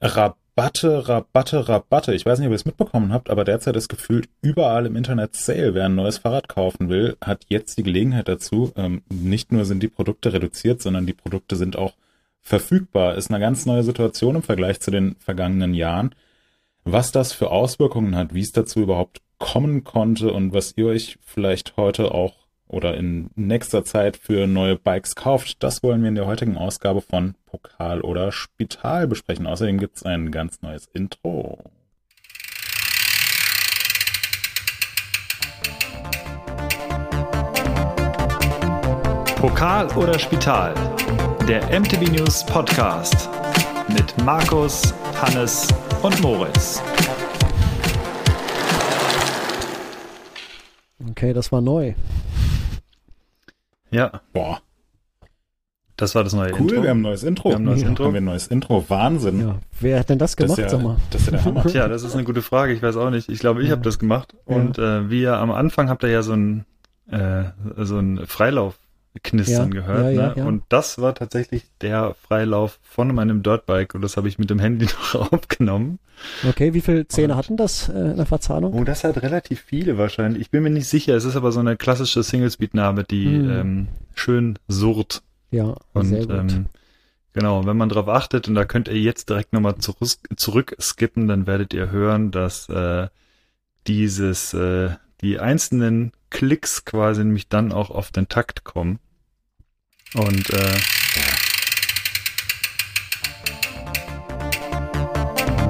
Rabatte, Rabatte, Rabatte. Ich weiß nicht, ob ihr es mitbekommen habt, aber derzeit ist gefühlt überall im Internet Sale. Wer ein neues Fahrrad kaufen will, hat jetzt die Gelegenheit dazu. Ähm, nicht nur sind die Produkte reduziert, sondern die Produkte sind auch verfügbar. Ist eine ganz neue Situation im Vergleich zu den vergangenen Jahren. Was das für Auswirkungen hat, wie es dazu überhaupt kommen konnte und was ihr euch vielleicht heute auch oder in nächster Zeit für neue Bikes kauft, das wollen wir in der heutigen Ausgabe von Pokal oder Spital besprechen. Außerdem gibt es ein ganz neues Intro. Pokal oder Spital, der MTV News Podcast mit Markus, Hannes und Moritz. Okay, das war neu. Ja. Boah. Das war das neue cool, Intro. Cool, wir haben ein neues Intro. Wir haben ein neues ja. Intro. Haben wir ein neues Intro. Wahnsinn. Ja. Wer hat denn das gemacht, das ja, sag mal? Das ist ja der Hammer. Tja, das ist eine gute Frage. Ich weiß auch nicht. Ich glaube, ich ja. habe das gemacht. Und äh, wie ihr am Anfang habt ihr ja so ein, äh, so ein Freilauf knistern ja, gehört. Ja, ne? Und das war tatsächlich der Freilauf von meinem Dirtbike und das habe ich mit dem Handy noch aufgenommen. Okay, wie viele Zähne und, hatten das äh, in der Verzahnung? Oh, das hat relativ viele wahrscheinlich. Ich bin mir nicht sicher. Es ist aber so eine klassische Single-Speed-Narbe, die hm. ähm, schön surrt. Ja, und, sehr gut. Ähm, genau, wenn man darauf achtet, und da könnt ihr jetzt direkt nochmal zurück, zurück skippen, dann werdet ihr hören, dass äh, dieses, äh, die einzelnen Klicks quasi nämlich dann auch auf den Takt kommen. Und äh,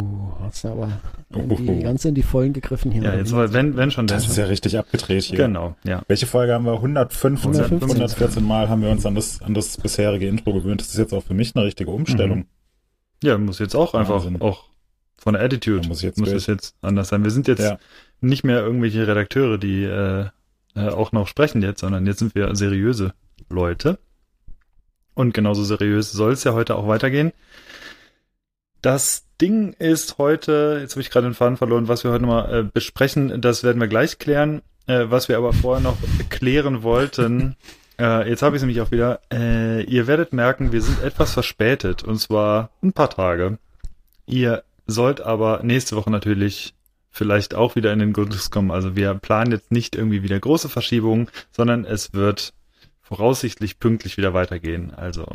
oh, hast du aber die, ganz in die Vollen gegriffen hier. Ja, jetzt mal, wenn, wenn schon. Das ist ja richtig abgedreht hier. Genau, ja. Welche Folge haben wir? 115, 115. 114 Mal haben wir uns an das, an das bisherige Intro gewöhnt. Das ist jetzt auch für mich eine richtige Umstellung. Mhm. Ja, muss jetzt auch einfach Wahnsinn. auch von der Attitude da muss, jetzt muss es jetzt anders sein. Wir sind jetzt ja. nicht mehr irgendwelche Redakteure, die äh, äh, auch noch sprechen jetzt, sondern jetzt sind wir seriöse Leute. Und genauso seriös soll es ja heute auch weitergehen. Das Ding ist heute, jetzt habe ich gerade den Faden verloren, was wir heute mal äh, besprechen, das werden wir gleich klären. Äh, was wir aber vorher noch klären wollten, äh, jetzt habe ich es nämlich auch wieder, äh, ihr werdet merken, wir sind etwas verspätet und zwar ein paar Tage. Ihr sollt aber nächste Woche natürlich vielleicht auch wieder in den Genuss kommen. Also wir planen jetzt nicht irgendwie wieder große Verschiebungen, sondern es wird voraussichtlich pünktlich wieder weitergehen. Also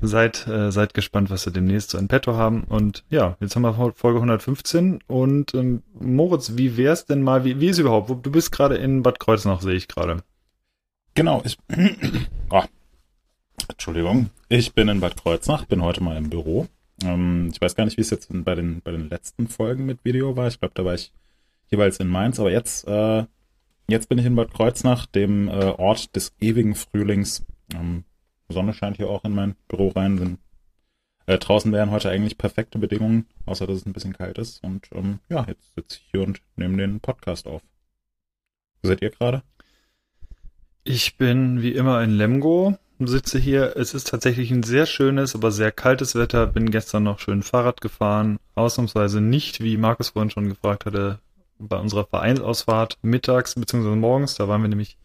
seid, äh, seid gespannt, was wir demnächst so in petto haben. Und ja, jetzt haben wir Folge 115. Und ähm, Moritz, wie wär's denn mal, wie, wie ist überhaupt? Du bist gerade in Bad Kreuznach, sehe ich gerade. Genau, ich. oh, Entschuldigung. Ich bin in Bad Kreuznach, bin heute mal im Büro. Ähm, ich weiß gar nicht, wie es jetzt bei den, bei den letzten Folgen mit Video war. Ich glaube, da war ich jeweils in Mainz, aber jetzt äh, Jetzt bin ich in Bad Kreuznach, dem äh, Ort des ewigen Frühlings. Ähm, Sonne scheint hier auch in mein Büro rein. Sind, äh, draußen wären heute eigentlich perfekte Bedingungen, außer dass es ein bisschen kalt ist. Und ähm, ja, jetzt sitze ich hier und nehme den Podcast auf. Wo seid ihr gerade? Ich bin wie immer in Lemgo, sitze hier. Es ist tatsächlich ein sehr schönes, aber sehr kaltes Wetter. Bin gestern noch schön Fahrrad gefahren. Ausnahmsweise nicht, wie Markus vorhin schon gefragt hatte, bei unserer Vereinsausfahrt mittags bzw. morgens. Da waren wir nämlich,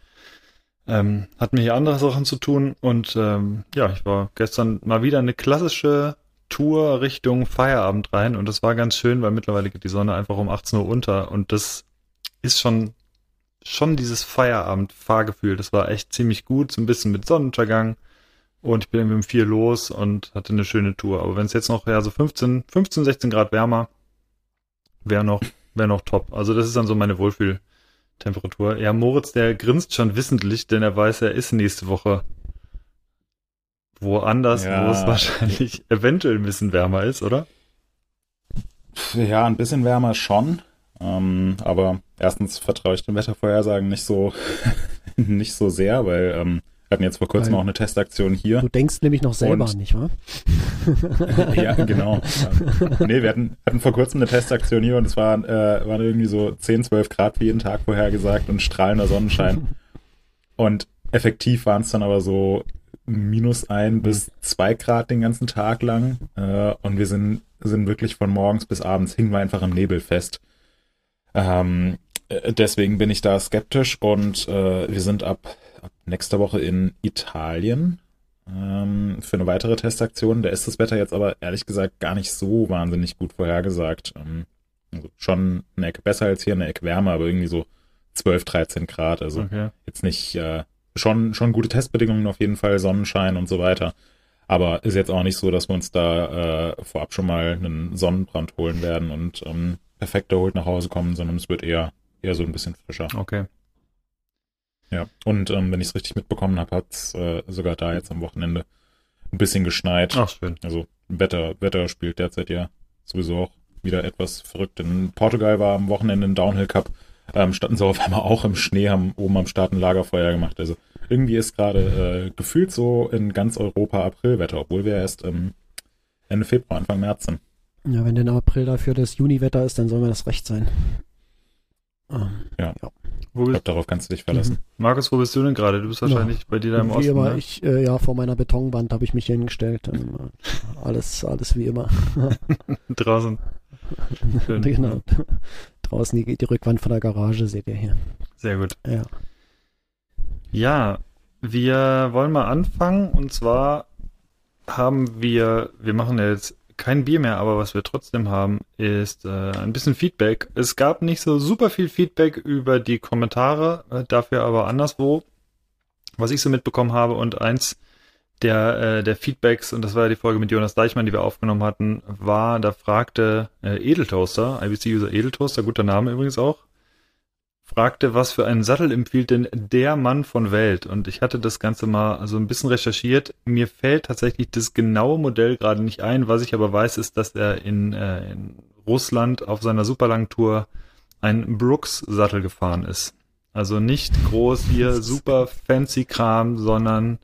ähm, hatten wir hier andere Sachen zu tun und ähm, ja, ich war gestern mal wieder eine klassische Tour Richtung Feierabend rein und das war ganz schön, weil mittlerweile geht die Sonne einfach um 18 Uhr unter und das ist schon schon dieses Feierabend-Fahrgefühl. Das war echt ziemlich gut, so ein bisschen mit Sonnenuntergang und ich bin um vier los und hatte eine schöne Tour. Aber wenn es jetzt noch ja so 15, 15, 16 Grad wärmer wäre noch wäre noch top. Also das ist dann so meine Wohlfühltemperatur. Ja, Moritz, der grinst schon wissentlich, denn er weiß, er ist nächste Woche woanders, ja. wo es wahrscheinlich eventuell ein bisschen wärmer ist, oder? Ja, ein bisschen wärmer schon. Ähm, aber erstens vertraue ich den Wettervorhersagen nicht so, nicht so sehr, weil ähm, hatten jetzt vor kurzem Weil auch eine Testaktion hier. Du denkst nämlich noch selber, und, nicht wahr? ja, genau. nee, wir hatten, hatten vor kurzem eine Testaktion hier und es war, äh, waren irgendwie so 10, 12 Grad wie jeden Tag vorhergesagt und strahlender Sonnenschein. und effektiv waren es dann aber so minus ein bis zwei Grad den ganzen Tag lang. Äh, und wir sind, sind wirklich von morgens bis abends hingen wir einfach im Nebel fest. Ähm, äh, deswegen bin ich da skeptisch und äh, wir sind ab ab nächster Woche in Italien. ähm, für eine weitere Testaktion. Da ist das Wetter jetzt aber ehrlich gesagt gar nicht so wahnsinnig gut vorhergesagt. Ähm, also schon eine Ecke besser als hier, eine Ecke wärmer, aber irgendwie so 12, 13 Grad. Also okay. jetzt nicht äh, schon, schon gute Testbedingungen auf jeden Fall, Sonnenschein und so weiter. Aber ist jetzt auch nicht so, dass wir uns da äh, vorab schon mal einen Sonnenbrand holen werden und ähm, perfekt erholt nach Hause kommen, sondern es wird eher, eher so ein bisschen frischer. Okay. Ja, und ähm, wenn ich es richtig mitbekommen habe, hat es äh, sogar da jetzt am Wochenende ein bisschen geschneit. Ach, schön. Also Wetter, Wetter spielt derzeit ja sowieso auch wieder etwas verrückt. In Portugal war am Wochenende ein Downhill Cup, ähm, standen sie auf einmal auch im Schnee, haben oben am Start ein Lagerfeuer gemacht. Also irgendwie ist gerade äh, gefühlt so in ganz Europa Aprilwetter, obwohl wir erst ähm, Ende Februar, Anfang März sind. Ja, wenn denn April dafür das Juniwetter ist, dann soll mir das recht sein. Ähm, ja. ja. Wo ich glaube, darauf kannst du dich verlassen. Mhm. Markus, wo bist du denn gerade? Du bist wahrscheinlich ja. bei dir da im wie Osten. Immer, ne? ich, äh, ja, vor meiner Betonwand habe ich mich hingestellt. Ähm, alles, alles wie immer. Draußen. Schön. genau. Draußen die, die Rückwand von der Garage seht ihr hier. Sehr gut. Ja. Ja, wir wollen mal anfangen und zwar haben wir, wir machen jetzt kein Bier mehr, aber was wir trotzdem haben, ist äh, ein bisschen Feedback. Es gab nicht so super viel Feedback über die Kommentare, äh, dafür aber anderswo, was ich so mitbekommen habe. Und eins der, äh, der Feedbacks, und das war ja die Folge mit Jonas Deichmann, die wir aufgenommen hatten, war, da fragte äh, Edeltoaster, IBC-User Edeltoaster, guter Name übrigens auch, fragte, was für einen Sattel empfiehlt denn der Mann von Welt? Und ich hatte das Ganze mal so ein bisschen recherchiert. Mir fällt tatsächlich das genaue Modell gerade nicht ein. Was ich aber weiß, ist, dass er in, äh, in Russland auf seiner superlangen Tour ein Brooks-Sattel gefahren ist. Also nicht groß hier super fancy Kram, sondern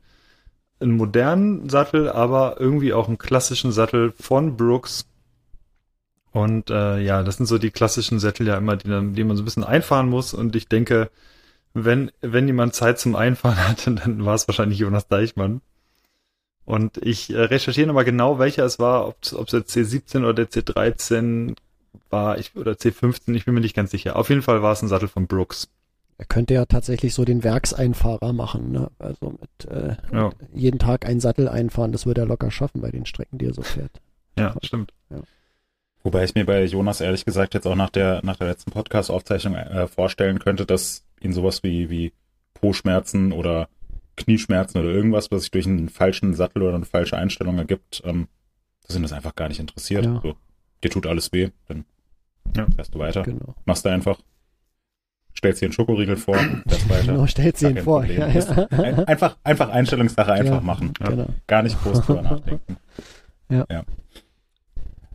einen modernen Sattel, aber irgendwie auch einen klassischen Sattel von Brooks, und äh, ja, das sind so die klassischen Sättel ja immer, die, die man so ein bisschen einfahren muss. Und ich denke, wenn, wenn jemand Zeit zum Einfahren hatte, dann war es wahrscheinlich Jonas Deichmann. Und ich äh, recherchiere nochmal genau, welcher es war, ob es der C17 oder der C13 war, ich, oder C15, ich bin mir nicht ganz sicher. Auf jeden Fall war es ein Sattel von Brooks. Er könnte ja tatsächlich so den Werkseinfahrer machen, ne? Also mit äh, ja. jeden Tag einen Sattel einfahren, das würde er locker schaffen bei den Strecken, die er so fährt. Ja, stimmt. Ja. Wobei ich mir bei Jonas ehrlich gesagt jetzt auch nach der, nach der letzten Podcast-Aufzeichnung äh, vorstellen könnte, dass ihn sowas wie, wie Po-Schmerzen oder Knieschmerzen oder irgendwas, was sich durch einen falschen Sattel oder eine falsche Einstellung ergibt, ähm, dass ihn das einfach gar nicht interessiert. Ja. So, dir tut alles weh, dann ja. fährst du weiter. Genau. Machst du einfach. Stellst dir einen Schokoriegel vor, fährst weiter. Genau, stellst dir ihn vor. Ja, ja. Einfach, einfach Einstellungssache einfach machen. Genau. Gar nicht groß drüber nachdenken. Ja.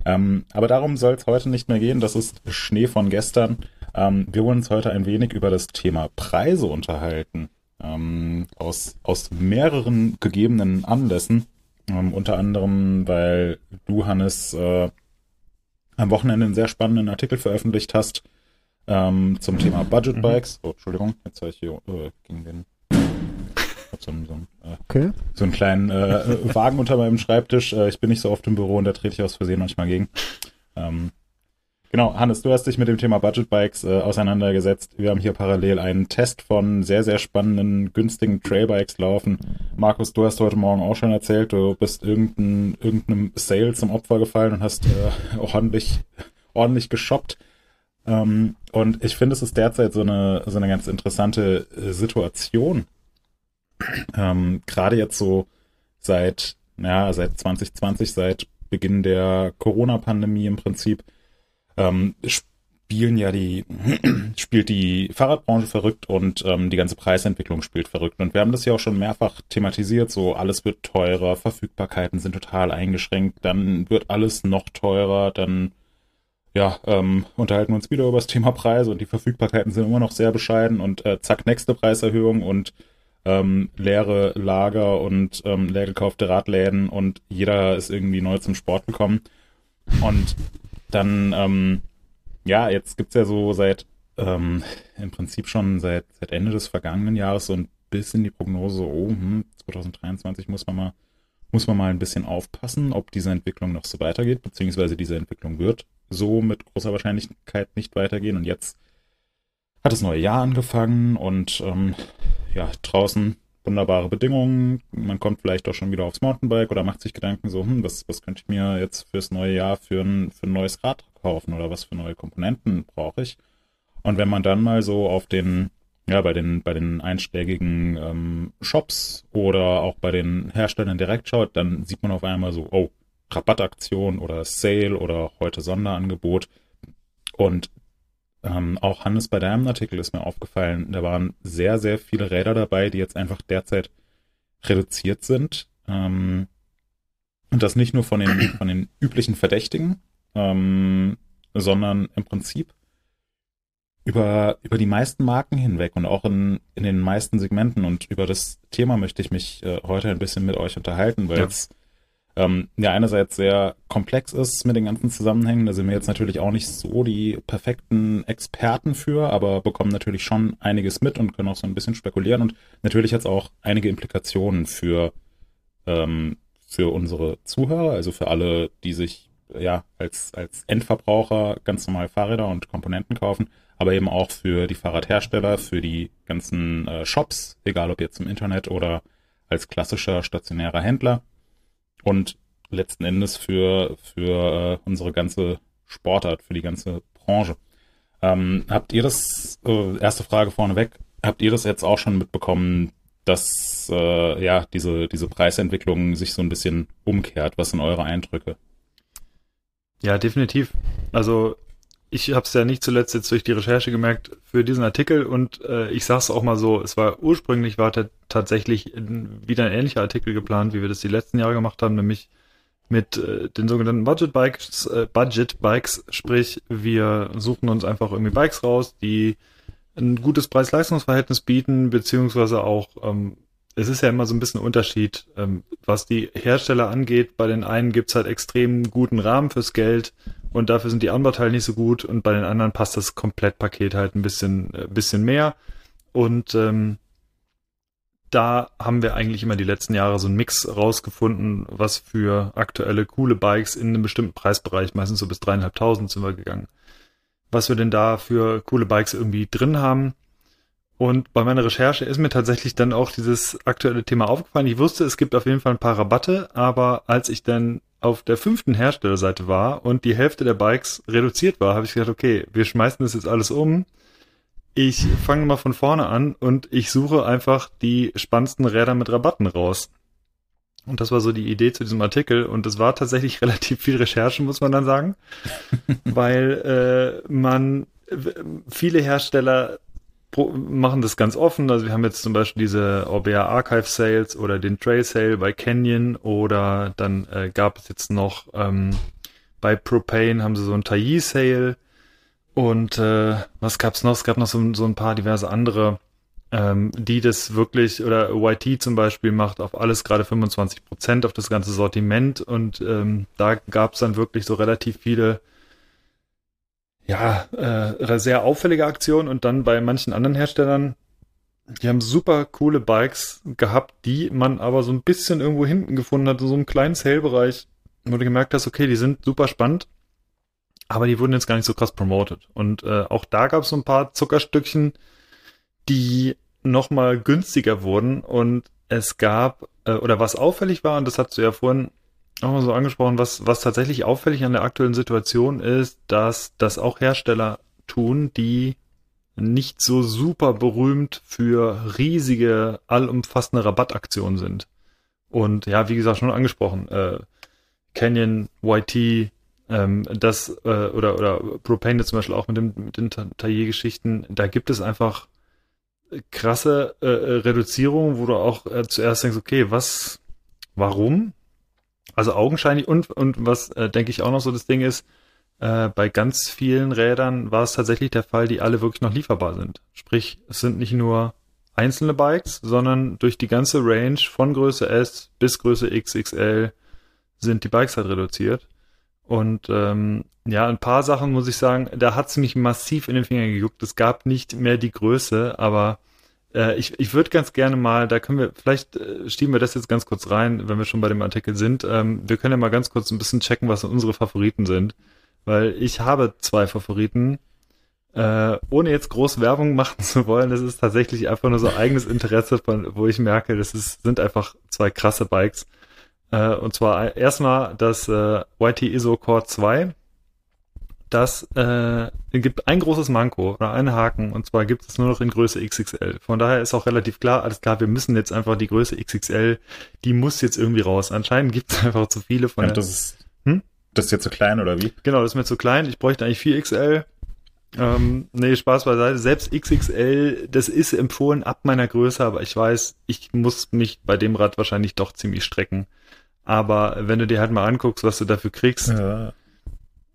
Ähm, aber darum soll es heute nicht mehr gehen. Das ist Schnee von gestern. Ähm, wir wollen uns heute ein wenig über das Thema Preise unterhalten. Ähm, aus, aus mehreren gegebenen Anlässen. Ähm, unter anderem, weil du, Hannes, äh, am Wochenende einen sehr spannenden Artikel veröffentlicht hast ähm, zum Thema Budget Bikes. Oh, Entschuldigung, jetzt habe ich hier äh, gegen den so, einen, so, einen, äh, okay. so einen kleinen äh, Wagen unter meinem Schreibtisch. Äh, ich bin nicht so oft im Büro und da trete ich aus Versehen manchmal gegen. Ähm, genau, Hannes, du hast dich mit dem Thema Budget Bikes äh, auseinandergesetzt. Wir haben hier parallel einen Test von sehr, sehr spannenden, günstigen Trailbikes laufen. Markus, du hast heute Morgen auch schon erzählt, du bist irgendein, irgendeinem Sale zum Opfer gefallen und hast äh, ordentlich, ordentlich geshoppt. Ähm, und ich finde, es ist derzeit so eine, so eine ganz interessante äh, Situation, ähm, Gerade jetzt so seit, ja, seit 2020, seit Beginn der Corona-Pandemie im Prinzip, ähm, spielen ja die, spielt die Fahrradbranche verrückt und ähm, die ganze Preisentwicklung spielt verrückt. Und wir haben das ja auch schon mehrfach thematisiert, so alles wird teurer, Verfügbarkeiten sind total eingeschränkt, dann wird alles noch teurer, dann ja, ähm, unterhalten wir uns wieder über das Thema Preise und die Verfügbarkeiten sind immer noch sehr bescheiden und äh, zack, nächste Preiserhöhung und ähm, leere Lager und ähm, leer gekaufte Radläden und jeder ist irgendwie neu zum Sport gekommen. Und dann, ähm, ja, jetzt gibt's ja so seit ähm, im Prinzip schon seit, seit Ende des vergangenen Jahres so ein bisschen die Prognose, oh, hm, 2023 muss man mal muss man mal ein bisschen aufpassen, ob diese Entwicklung noch so weitergeht, beziehungsweise diese Entwicklung wird so mit großer Wahrscheinlichkeit nicht weitergehen. Und jetzt hat das neue Jahr angefangen und ähm, ja, draußen wunderbare Bedingungen. Man kommt vielleicht auch schon wieder aufs Mountainbike oder macht sich Gedanken so, hm, was, was könnte ich mir jetzt fürs neue Jahr für ein, für ein neues Rad kaufen oder was für neue Komponenten brauche ich? Und wenn man dann mal so auf den, ja, bei den, bei den einschlägigen ähm, Shops oder auch bei den Herstellern direkt schaut, dann sieht man auf einmal so, oh, Rabattaktion oder Sale oder heute Sonderangebot. Und ähm, auch Hannes bei deinem Artikel ist mir aufgefallen, da waren sehr, sehr viele Räder dabei, die jetzt einfach derzeit reduziert sind. Ähm, und das nicht nur von den, von den üblichen Verdächtigen, ähm, sondern im Prinzip über, über die meisten Marken hinweg und auch in, in den meisten Segmenten. Und über das Thema möchte ich mich äh, heute ein bisschen mit euch unterhalten, weil ja. Ähm, ja einerseits sehr komplex ist mit den ganzen Zusammenhängen. Da sind wir jetzt natürlich auch nicht so die perfekten Experten für, aber bekommen natürlich schon einiges mit und können auch so ein bisschen spekulieren. Und natürlich hat es auch einige Implikationen für, ähm, für unsere Zuhörer, also für alle, die sich ja als, als Endverbraucher ganz normal Fahrräder und Komponenten kaufen, aber eben auch für die Fahrradhersteller, für die ganzen äh, Shops, egal ob jetzt im Internet oder als klassischer stationärer Händler und letzten Endes für, für äh, unsere ganze Sportart, für die ganze Branche. Ähm, habt ihr das, äh, erste Frage vorneweg, habt ihr das jetzt auch schon mitbekommen, dass äh, ja diese, diese Preisentwicklung sich so ein bisschen umkehrt? Was sind eure Eindrücke? Ja, definitiv. Also ich habe es ja nicht zuletzt jetzt durch die Recherche gemerkt für diesen Artikel und äh, ich sage es auch mal so, es war ursprünglich war tatsächlich wieder ein ähnlicher Artikel geplant, wie wir das die letzten Jahre gemacht haben, nämlich mit äh, den sogenannten Budget Bikes, äh, Budget Bikes, sprich wir suchen uns einfach irgendwie Bikes raus, die ein gutes Preis-Leistungs-Verhältnis bieten, beziehungsweise auch ähm, es ist ja immer so ein bisschen Unterschied, ähm, was die Hersteller angeht. Bei den einen gibt's halt extrem guten Rahmen fürs Geld und dafür sind die Anbauteile nicht so gut und bei den anderen passt das Komplettpaket halt ein bisschen, äh, bisschen mehr. Und ähm, da haben wir eigentlich immer die letzten Jahre so einen Mix rausgefunden, was für aktuelle coole Bikes in einem bestimmten Preisbereich, meistens so bis dreieinhalbtausend sind wir gegangen, was wir denn da für coole Bikes irgendwie drin haben. Und bei meiner Recherche ist mir tatsächlich dann auch dieses aktuelle Thema aufgefallen. Ich wusste, es gibt auf jeden Fall ein paar Rabatte, aber als ich dann auf der fünften Herstellerseite war und die Hälfte der Bikes reduziert war, habe ich gedacht, okay, wir schmeißen das jetzt alles um. Ich fange mal von vorne an und ich suche einfach die spannendsten Räder mit Rabatten raus. Und das war so die Idee zu diesem Artikel. Und es war tatsächlich relativ viel Recherche, muss man dann sagen, weil äh, man viele Hersteller machen das ganz offen. Also wir haben jetzt zum Beispiel diese Orbea Archive Sales oder den Trail Sale bei Canyon oder dann äh, gab es jetzt noch ähm, bei Propane haben sie so ein Taillis Sale und äh, was gab's noch? Es gab noch so, so ein paar diverse andere, ähm, die das wirklich oder YT zum Beispiel macht auf alles gerade 25 Prozent auf das ganze Sortiment und ähm, da gab's dann wirklich so relativ viele ja, äh, sehr auffällige Aktion und dann bei manchen anderen Herstellern, die haben super coole Bikes gehabt, die man aber so ein bisschen irgendwo hinten gefunden hat, so einen kleinen Sale-Bereich, wo du gemerkt hast, okay, die sind super spannend, aber die wurden jetzt gar nicht so krass promoted. Und äh, auch da gab es so ein paar Zuckerstückchen, die nochmal günstiger wurden und es gab, äh, oder was auffällig war, und das hast du ja vorhin auch mal so angesprochen, was, was tatsächlich auffällig an der aktuellen Situation ist, dass das auch Hersteller tun, die nicht so super berühmt für riesige, allumfassende Rabattaktionen sind. Und ja, wie gesagt, schon angesprochen, äh, Canyon, YT, ähm, das äh, oder oder Propane zum Beispiel auch mit, dem, mit den Taillé-Geschichten, da gibt es einfach krasse äh, Reduzierungen, wo du auch äh, zuerst denkst, okay, was, warum? Also augenscheinlich und, und was äh, denke ich auch noch so das Ding ist, äh, bei ganz vielen Rädern war es tatsächlich der Fall, die alle wirklich noch lieferbar sind. Sprich, es sind nicht nur einzelne Bikes, sondern durch die ganze Range von Größe S bis Größe XXL sind die Bikes halt reduziert. Und ähm, ja, ein paar Sachen muss ich sagen, da hat es mich massiv in den Finger gejuckt. Es gab nicht mehr die Größe, aber äh, ich ich würde ganz gerne mal, da können wir, vielleicht äh, schieben wir das jetzt ganz kurz rein, wenn wir schon bei dem Artikel sind. Ähm, wir können ja mal ganz kurz ein bisschen checken, was unsere Favoriten sind. Weil ich habe zwei Favoriten. Äh, ohne jetzt groß Werbung machen zu wollen, das ist tatsächlich einfach nur so eigenes Interesse, von, wo ich merke, das ist, sind einfach zwei krasse Bikes. Äh, und zwar erstmal das äh, YT ISO Core 2. Das äh, gibt ein großes Manko oder einen Haken und zwar gibt es nur noch in Größe XXL. Von daher ist auch relativ klar, alles klar, wir müssen jetzt einfach die Größe XXL, die muss jetzt irgendwie raus. Anscheinend gibt es einfach zu viele von ja, das ist, hm? Das ist jetzt zu klein oder wie? Genau, das ist mir zu klein. Ich bräuchte eigentlich 4XL ähm, nee, Spaß beiseite. Selbst XXL, das ist empfohlen ab meiner Größe, aber ich weiß, ich muss mich bei dem Rad wahrscheinlich doch ziemlich strecken. Aber wenn du dir halt mal anguckst, was du dafür kriegst. Ja.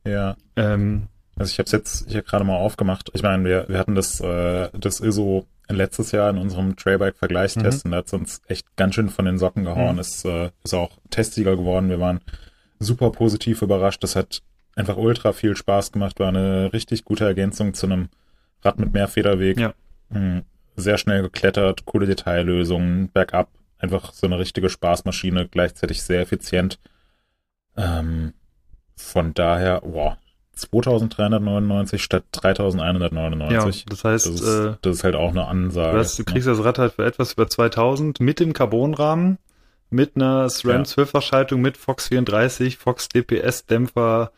Ja. Ähm, also ich habe es jetzt hier gerade mal aufgemacht. Ich meine, wir, wir hatten das, äh, das ISO letztes Jahr in unserem Trailbike-Vergleichstest mhm. und da hat uns echt ganz schön von den Socken gehauen. Mhm. Ist, äh, ist auch Testsieger geworden. Wir waren super positiv überrascht. Das hat einfach ultra viel Spaß gemacht, war eine richtig gute Ergänzung zu einem Rad mit mehr Federweg. Ja. Hm, sehr schnell geklettert, coole Detaillösungen, bergab, einfach so eine richtige Spaßmaschine, gleichzeitig sehr effizient. Ähm, von daher, wow, 2399 statt 3199. Ja, das heißt, das ist, äh, das ist halt auch eine Ansage. Du, hast, du kriegst das Rad halt für etwas über 2000 mit dem Carbonrahmen, mit einer SRAM ja. 12 mit Fox 34, Fox DPS Dämpfer,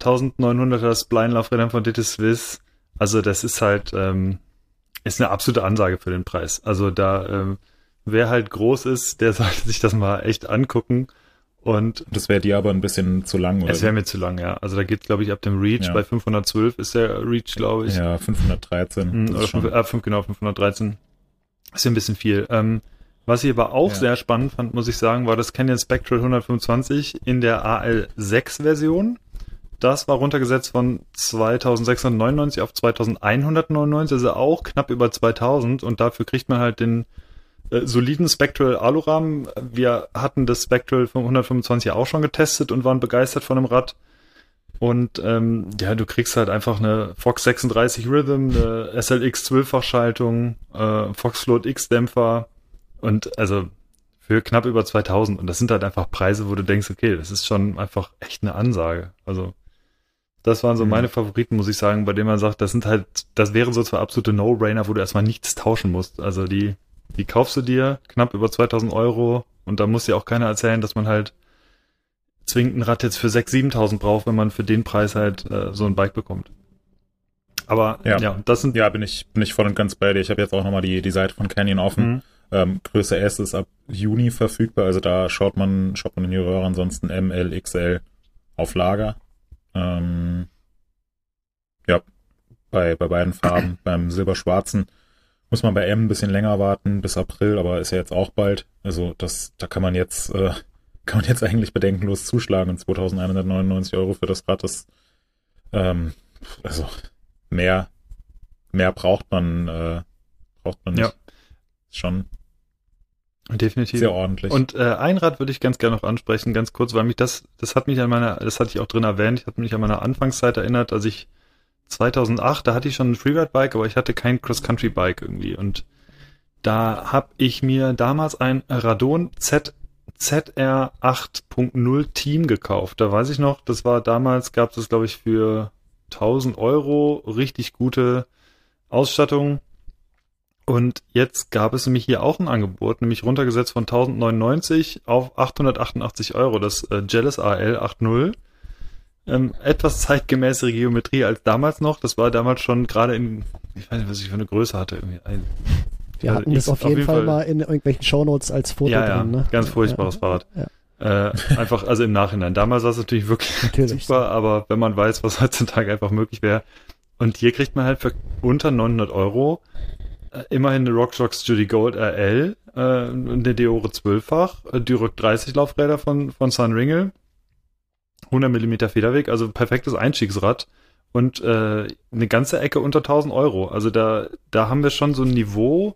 1900er Spline-Laufrädern von DT Swiss. Also das ist halt, ähm, ist eine absolute Ansage für den Preis. Also da, ähm, wer halt groß ist, der sollte sich das mal echt angucken. Und das wäre dir aber ein bisschen zu lang, oder? Es wäre mir zu lang, ja. Also da geht, glaube ich, ab dem Reach ja. bei 512 ist der Reach, glaube ich. Ja, 513. Mhm, oder 5, äh, 5, genau, 513. Ist ja ein bisschen viel. Ähm, was ich aber auch ja. sehr spannend fand, muss ich sagen, war das Canyon Spectral 125 in der AL6 Version. Das war runtergesetzt von 2699 auf 2199, also auch knapp über 2000 und dafür kriegt man halt den soliden Spectral Alurahmen. Wir hatten das Spectral 125 auch schon getestet und waren begeistert von dem Rad. Und ähm, ja, du kriegst halt einfach eine Fox 36 Rhythm, eine SLX 12-fach Schaltung, äh, Fox Float X Dämpfer und also für knapp über 2000 und das sind halt einfach Preise, wo du denkst, okay, das ist schon einfach echt eine Ansage. Also das waren so mhm. meine Favoriten, muss ich sagen, bei denen man sagt, das sind halt, das wären so zwei absolute No-Brainer, wo du erstmal nichts tauschen musst. Also die, die kaufst du dir knapp über 2000 Euro und da muss dir auch keiner erzählen, dass man halt zwingend ein Rad jetzt für 6.000, 7.000 braucht, wenn man für den Preis halt äh, so ein Bike bekommt. Aber ja, ja, das sind. Ja, bin ich, bin ich voll und ganz bei dir. Ich habe jetzt auch nochmal die, die Seite von Canyon offen. Mhm. Ähm, Größe S ist ab Juni verfügbar, also da schaut man, schaut man in die Röhre, ansonsten M, L, XL auf Lager. Ähm, ja, bei, bei beiden Farben. Beim Silberschwarzen muss man bei M ein bisschen länger warten, bis April, aber ist ja jetzt auch bald. Also das, da kann man jetzt, äh, kann man jetzt eigentlich bedenkenlos zuschlagen. Und 2199 Euro für das Rad ist, ähm, also mehr, mehr braucht man, äh, braucht man nicht. Ja. Schon Definitiv. Sehr ordentlich. Und äh, ein Rad würde ich ganz gerne noch ansprechen, ganz kurz, weil mich das, das hat mich an meiner, das hatte ich auch drin erwähnt, ich hatte mich an meiner Anfangszeit erinnert, als ich 2008, da hatte ich schon ein Freeride-Bike, aber ich hatte kein Cross-Country-Bike irgendwie und da habe ich mir damals ein Radon Z ZR 8.0 Team gekauft. Da weiß ich noch, das war damals, gab es das glaube ich für 1000 Euro, richtig gute Ausstattung und jetzt gab es nämlich hier auch ein Angebot, nämlich runtergesetzt von 1099 auf 888 Euro, das äh, Jealous AL 8.0. Ähm, etwas zeitgemäßere Geometrie als damals noch. Das war damals schon gerade in, ich weiß nicht, was ich für eine Größe hatte. Irgendwie ein, Wir hatten das auf, auf jeden, Fall, Fall, mal in irgendwelchen Shownotes als Foto ja, ja, drin. Ne? Ganz furchtbares ja, Fahrrad. Ja. Äh, einfach, also im Nachhinein. Damals war es natürlich wirklich natürlich. super, aber wenn man weiß, was heutzutage einfach möglich wäre. Und hier kriegt man halt für unter 900 Euro äh, immerhin eine RockShox Judy Gold RL, äh, eine Deore 12-fach, äh, Dürek 30 Laufräder von, von Sunringle, 100 mm Federweg, also perfektes Einstiegsrad und äh, eine ganze Ecke unter 1000 Euro. Also da, da haben wir schon so ein Niveau,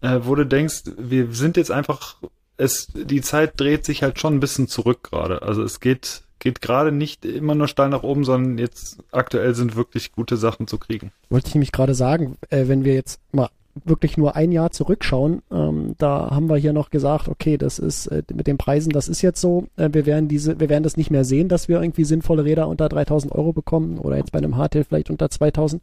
äh, wo du denkst, wir sind jetzt einfach, es, die Zeit dreht sich halt schon ein bisschen zurück gerade. Also es geht, geht gerade nicht immer nur steil nach oben, sondern jetzt aktuell sind wirklich gute Sachen zu kriegen. Wollte ich nämlich gerade sagen, äh, wenn wir jetzt mal wirklich nur ein Jahr zurückschauen, ähm, da haben wir hier noch gesagt, okay, das ist äh, mit den Preisen, das ist jetzt so, äh, wir werden diese, wir werden das nicht mehr sehen, dass wir irgendwie sinnvolle Räder unter 3000 Euro bekommen oder jetzt bei einem Hardtail vielleicht unter 2000.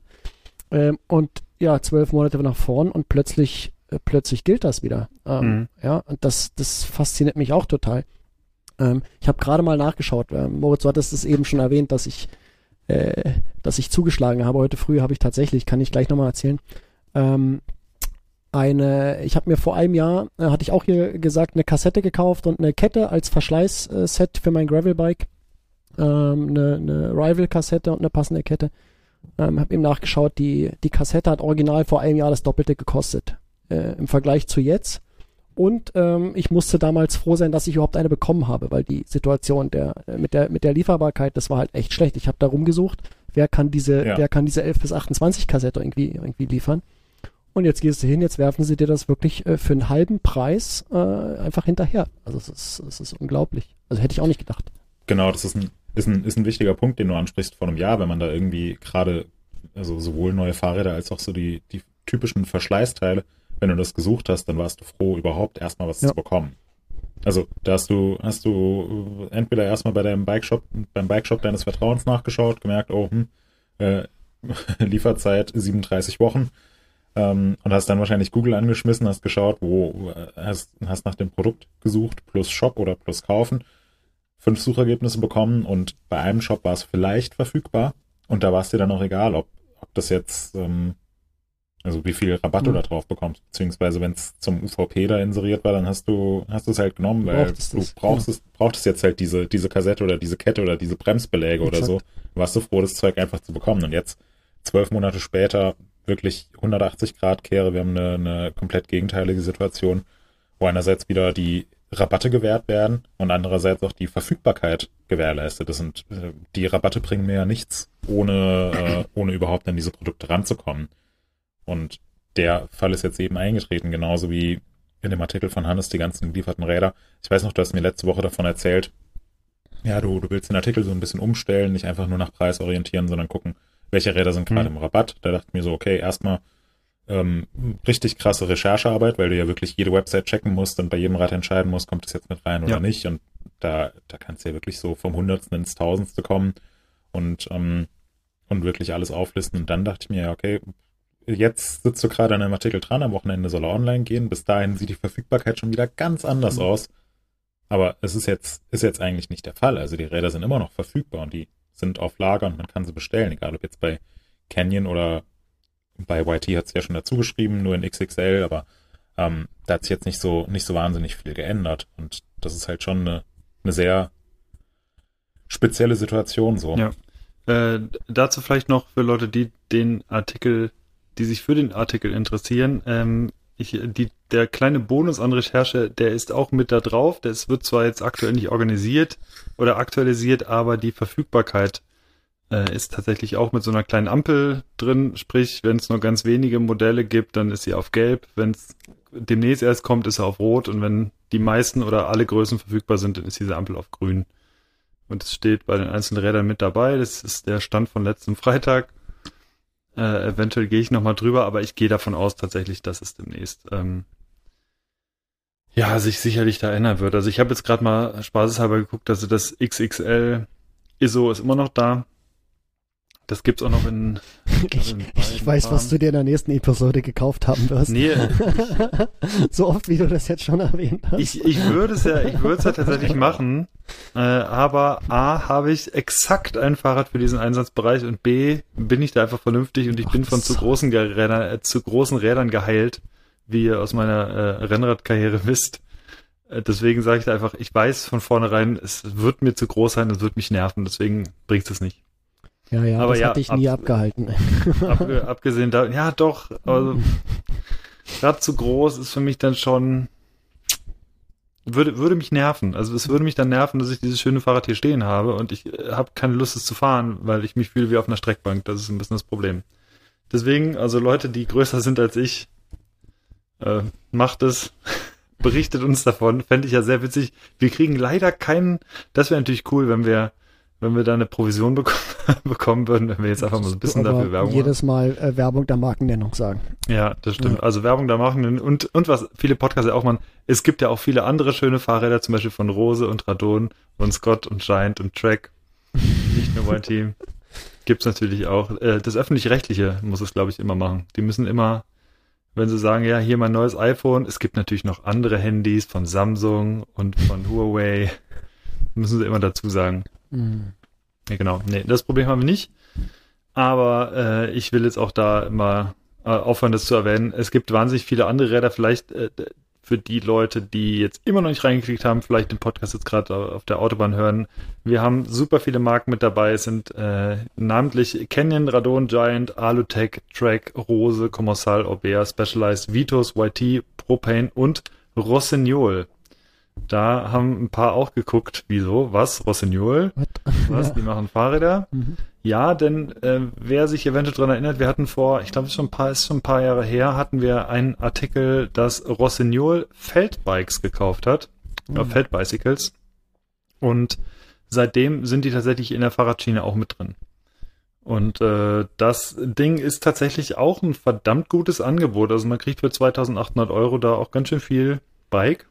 Ähm, und ja, zwölf Monate nach vorn und plötzlich, äh, plötzlich gilt das wieder. Ähm, mhm. Ja, und das, das fasziniert mich auch total. Ähm, ich habe gerade mal nachgeschaut. Ähm, Moritz, du hattest es eben schon erwähnt, dass ich, äh, dass ich zugeschlagen habe. Heute früh habe ich tatsächlich, kann ich gleich nochmal erzählen, ähm, eine, ich habe mir vor einem Jahr, äh, hatte ich auch hier gesagt, eine Kassette gekauft und eine Kette als Verschleißset für mein Gravelbike. Ähm, eine, eine Rival-Kassette und eine passende Kette. Ähm, habe eben nachgeschaut, die, die Kassette hat original vor einem Jahr das Doppelte gekostet. Äh, Im Vergleich zu jetzt. Und ähm, ich musste damals froh sein, dass ich überhaupt eine bekommen habe, weil die Situation der, äh, mit, der, mit der Lieferbarkeit, das war halt echt schlecht. Ich habe da rumgesucht, wer kann diese, ja. wer kann diese 11 bis 28 Kassette irgendwie, irgendwie liefern. Und jetzt gehst du hin, jetzt werfen sie dir das wirklich äh, für einen halben Preis äh, einfach hinterher. Also es ist, es ist unglaublich. Also hätte ich auch nicht gedacht. Genau, das ist ein, ist ein, ist ein wichtiger Punkt, den du ansprichst vor einem Jahr, wenn man da irgendwie gerade, also sowohl neue Fahrräder als auch so die, die typischen Verschleißteile, wenn du das gesucht hast, dann warst du froh, überhaupt erstmal was ja. zu bekommen. Also da hast du, hast du entweder erstmal bei deinem Bikeshop, beim Bikeshop deines Vertrauens nachgeschaut, gemerkt, oh, hm, äh, Lieferzeit 37 Wochen ähm, und hast dann wahrscheinlich Google angeschmissen, hast geschaut, wo hast, hast nach dem Produkt gesucht, plus Shop oder plus Kaufen, fünf Suchergebnisse bekommen und bei einem Shop war es vielleicht verfügbar und da war es dir dann auch egal, ob, ob das jetzt, ähm, also wie viel Rabatt mhm. du da drauf bekommst, beziehungsweise wenn es zum UVP da inseriert war, dann hast du hast du es halt genommen, weil du, du brauchst ja. es brauchtest jetzt halt diese diese Kassette oder diese Kette oder diese Bremsbeläge Exakt. oder so, warst du froh, das Zeug einfach zu bekommen und jetzt zwölf Monate später wirklich 180 Grad kehre. Wir haben eine, eine komplett gegenteilige Situation, wo einerseits wieder die Rabatte gewährt werden und andererseits auch die Verfügbarkeit gewährleistet. Das sind, äh, die Rabatte bringen mir ja nichts, ohne, äh, ohne überhaupt an diese Produkte ranzukommen. Und der Fall ist jetzt eben eingetreten, genauso wie in dem Artikel von Hannes die ganzen gelieferten Räder. Ich weiß noch, du hast mir letzte Woche davon erzählt, ja, du, du willst den Artikel so ein bisschen umstellen, nicht einfach nur nach Preis orientieren, sondern gucken, welche Räder sind gerade mhm. im Rabatt. Da dachte ich mir so, okay, erstmal ähm, richtig krasse Recherchearbeit, weil du ja wirklich jede Website checken musst und bei jedem Rad entscheiden musst, kommt es jetzt mit rein oder ja. nicht. Und da, da kannst du ja wirklich so vom Hundertsten ins Tausendste kommen und, ähm, und wirklich alles auflisten. Und dann dachte ich mir, ja, okay, jetzt sitzt du gerade an einem Artikel dran, am Wochenende soll er online gehen. Bis dahin sieht die Verfügbarkeit schon wieder ganz anders mhm. aus. Aber es ist jetzt, ist jetzt eigentlich nicht der Fall. Also die Räder sind immer noch verfügbar und die sind auf Lager und man kann sie bestellen, egal ob jetzt bei Canyon oder bei YT hat es ja schon dazu geschrieben, nur in XXL, aber ähm, da hat sich jetzt nicht so, nicht so wahnsinnig viel geändert. Und das ist halt schon eine, eine sehr spezielle Situation so. Ja. Äh, dazu vielleicht noch für Leute, die den Artikel, die sich für den Artikel interessieren, ähm, ich, die, der kleine Bonus an Recherche, der ist auch mit da drauf. Das wird zwar jetzt aktuell nicht organisiert oder aktualisiert, aber die Verfügbarkeit äh, ist tatsächlich auch mit so einer kleinen Ampel drin. Sprich, wenn es nur ganz wenige Modelle gibt, dann ist sie auf gelb. Wenn es demnächst erst kommt, ist sie auf rot. Und wenn die meisten oder alle Größen verfügbar sind, dann ist diese Ampel auf grün. Und es steht bei den einzelnen Rädern mit dabei. Das ist der Stand von letztem Freitag. Äh, eventuell gehe ich nochmal drüber, aber ich gehe davon aus tatsächlich, dass es demnächst ähm, ja sich sicherlich da ändern wird. Also ich habe jetzt gerade mal spaßeshalber geguckt, dass das XXL ISO ist immer noch da. Das gibt's auch noch in. Ich, ich weiß, Farben. was du dir in der nächsten Episode gekauft haben wirst. Nee. so oft, wie du das jetzt schon erwähnt hast. Ich, ich würde es ja, ich würde es ja tatsächlich machen. Äh, aber A, habe ich exakt ein Fahrrad für diesen Einsatzbereich und B, bin ich da einfach vernünftig und ich Ach, bin von zu großen Rädern, äh, zu großen Rädern geheilt, wie ihr aus meiner äh, Rennradkarriere wisst. Äh, deswegen sage ich da einfach, ich weiß von vornherein, es wird mir zu groß sein, es wird mich nerven, deswegen bringt es nicht. Ja, ja, aber das ja, hatte ich nie ab, abgehalten. Ab, abgesehen da, ja doch, also gerade zu groß ist für mich dann schon, würde, würde mich nerven. Also es würde mich dann nerven, dass ich dieses schöne Fahrrad hier stehen habe und ich äh, habe keine Lust, es zu fahren, weil ich mich fühle wie auf einer Streckbank. Das ist ein bisschen das Problem. Deswegen, also Leute, die größer sind als ich, äh, macht es, berichtet uns davon. Fände ich ja sehr witzig. Wir kriegen leider keinen, das wäre natürlich cool, wenn wir wenn wir da eine Provision bekommen, bekommen würden, wenn wir jetzt einfach mal so ein bisschen dafür Werbung jedes Mal äh, Werbung der Markennennung sagen. Ja, das stimmt. Ja. Also Werbung der Markennennung und, und was viele Podcasts ja auch machen, es gibt ja auch viele andere schöne Fahrräder, zum Beispiel von Rose und Radon und Scott und Giant und Track. Nicht nur mein Team. gibt es natürlich auch. Äh, das öffentlich-rechtliche muss es, glaube ich, immer machen. Die müssen immer, wenn sie sagen, ja, hier mein neues iPhone, es gibt natürlich noch andere Handys von Samsung und von Huawei, müssen sie immer dazu sagen. Mhm. Ja, genau. Nee, das Problem haben wir nicht. Aber äh, ich will jetzt auch da immer äh, aufhören, das zu erwähnen. Es gibt wahnsinnig viele andere Räder. Vielleicht äh, für die Leute, die jetzt immer noch nicht reingeklickt haben, vielleicht den Podcast jetzt gerade auf der Autobahn hören. Wir haben super viele Marken mit dabei. Es sind äh, namentlich Canyon, Radon, Giant, Alutech, Track, Rose, Commissal, Aubert, Specialized, Vitos, YT, Propane und Rossignol. Da haben ein paar auch geguckt, wieso, was, Rossignol, was, die machen Fahrräder. Mhm. Ja, denn äh, wer sich eventuell daran erinnert, wir hatten vor, ich glaube, es ist schon ein paar, ist schon ein paar Jahre her, hatten wir einen Artikel, dass Rossignol Feldbikes gekauft hat, mhm. äh, Feldbicycles. Und seitdem sind die tatsächlich in der Fahrradschiene auch mit drin. Und äh, das Ding ist tatsächlich auch ein verdammt gutes Angebot. Also man kriegt für 2800 Euro da auch ganz schön viel Bike.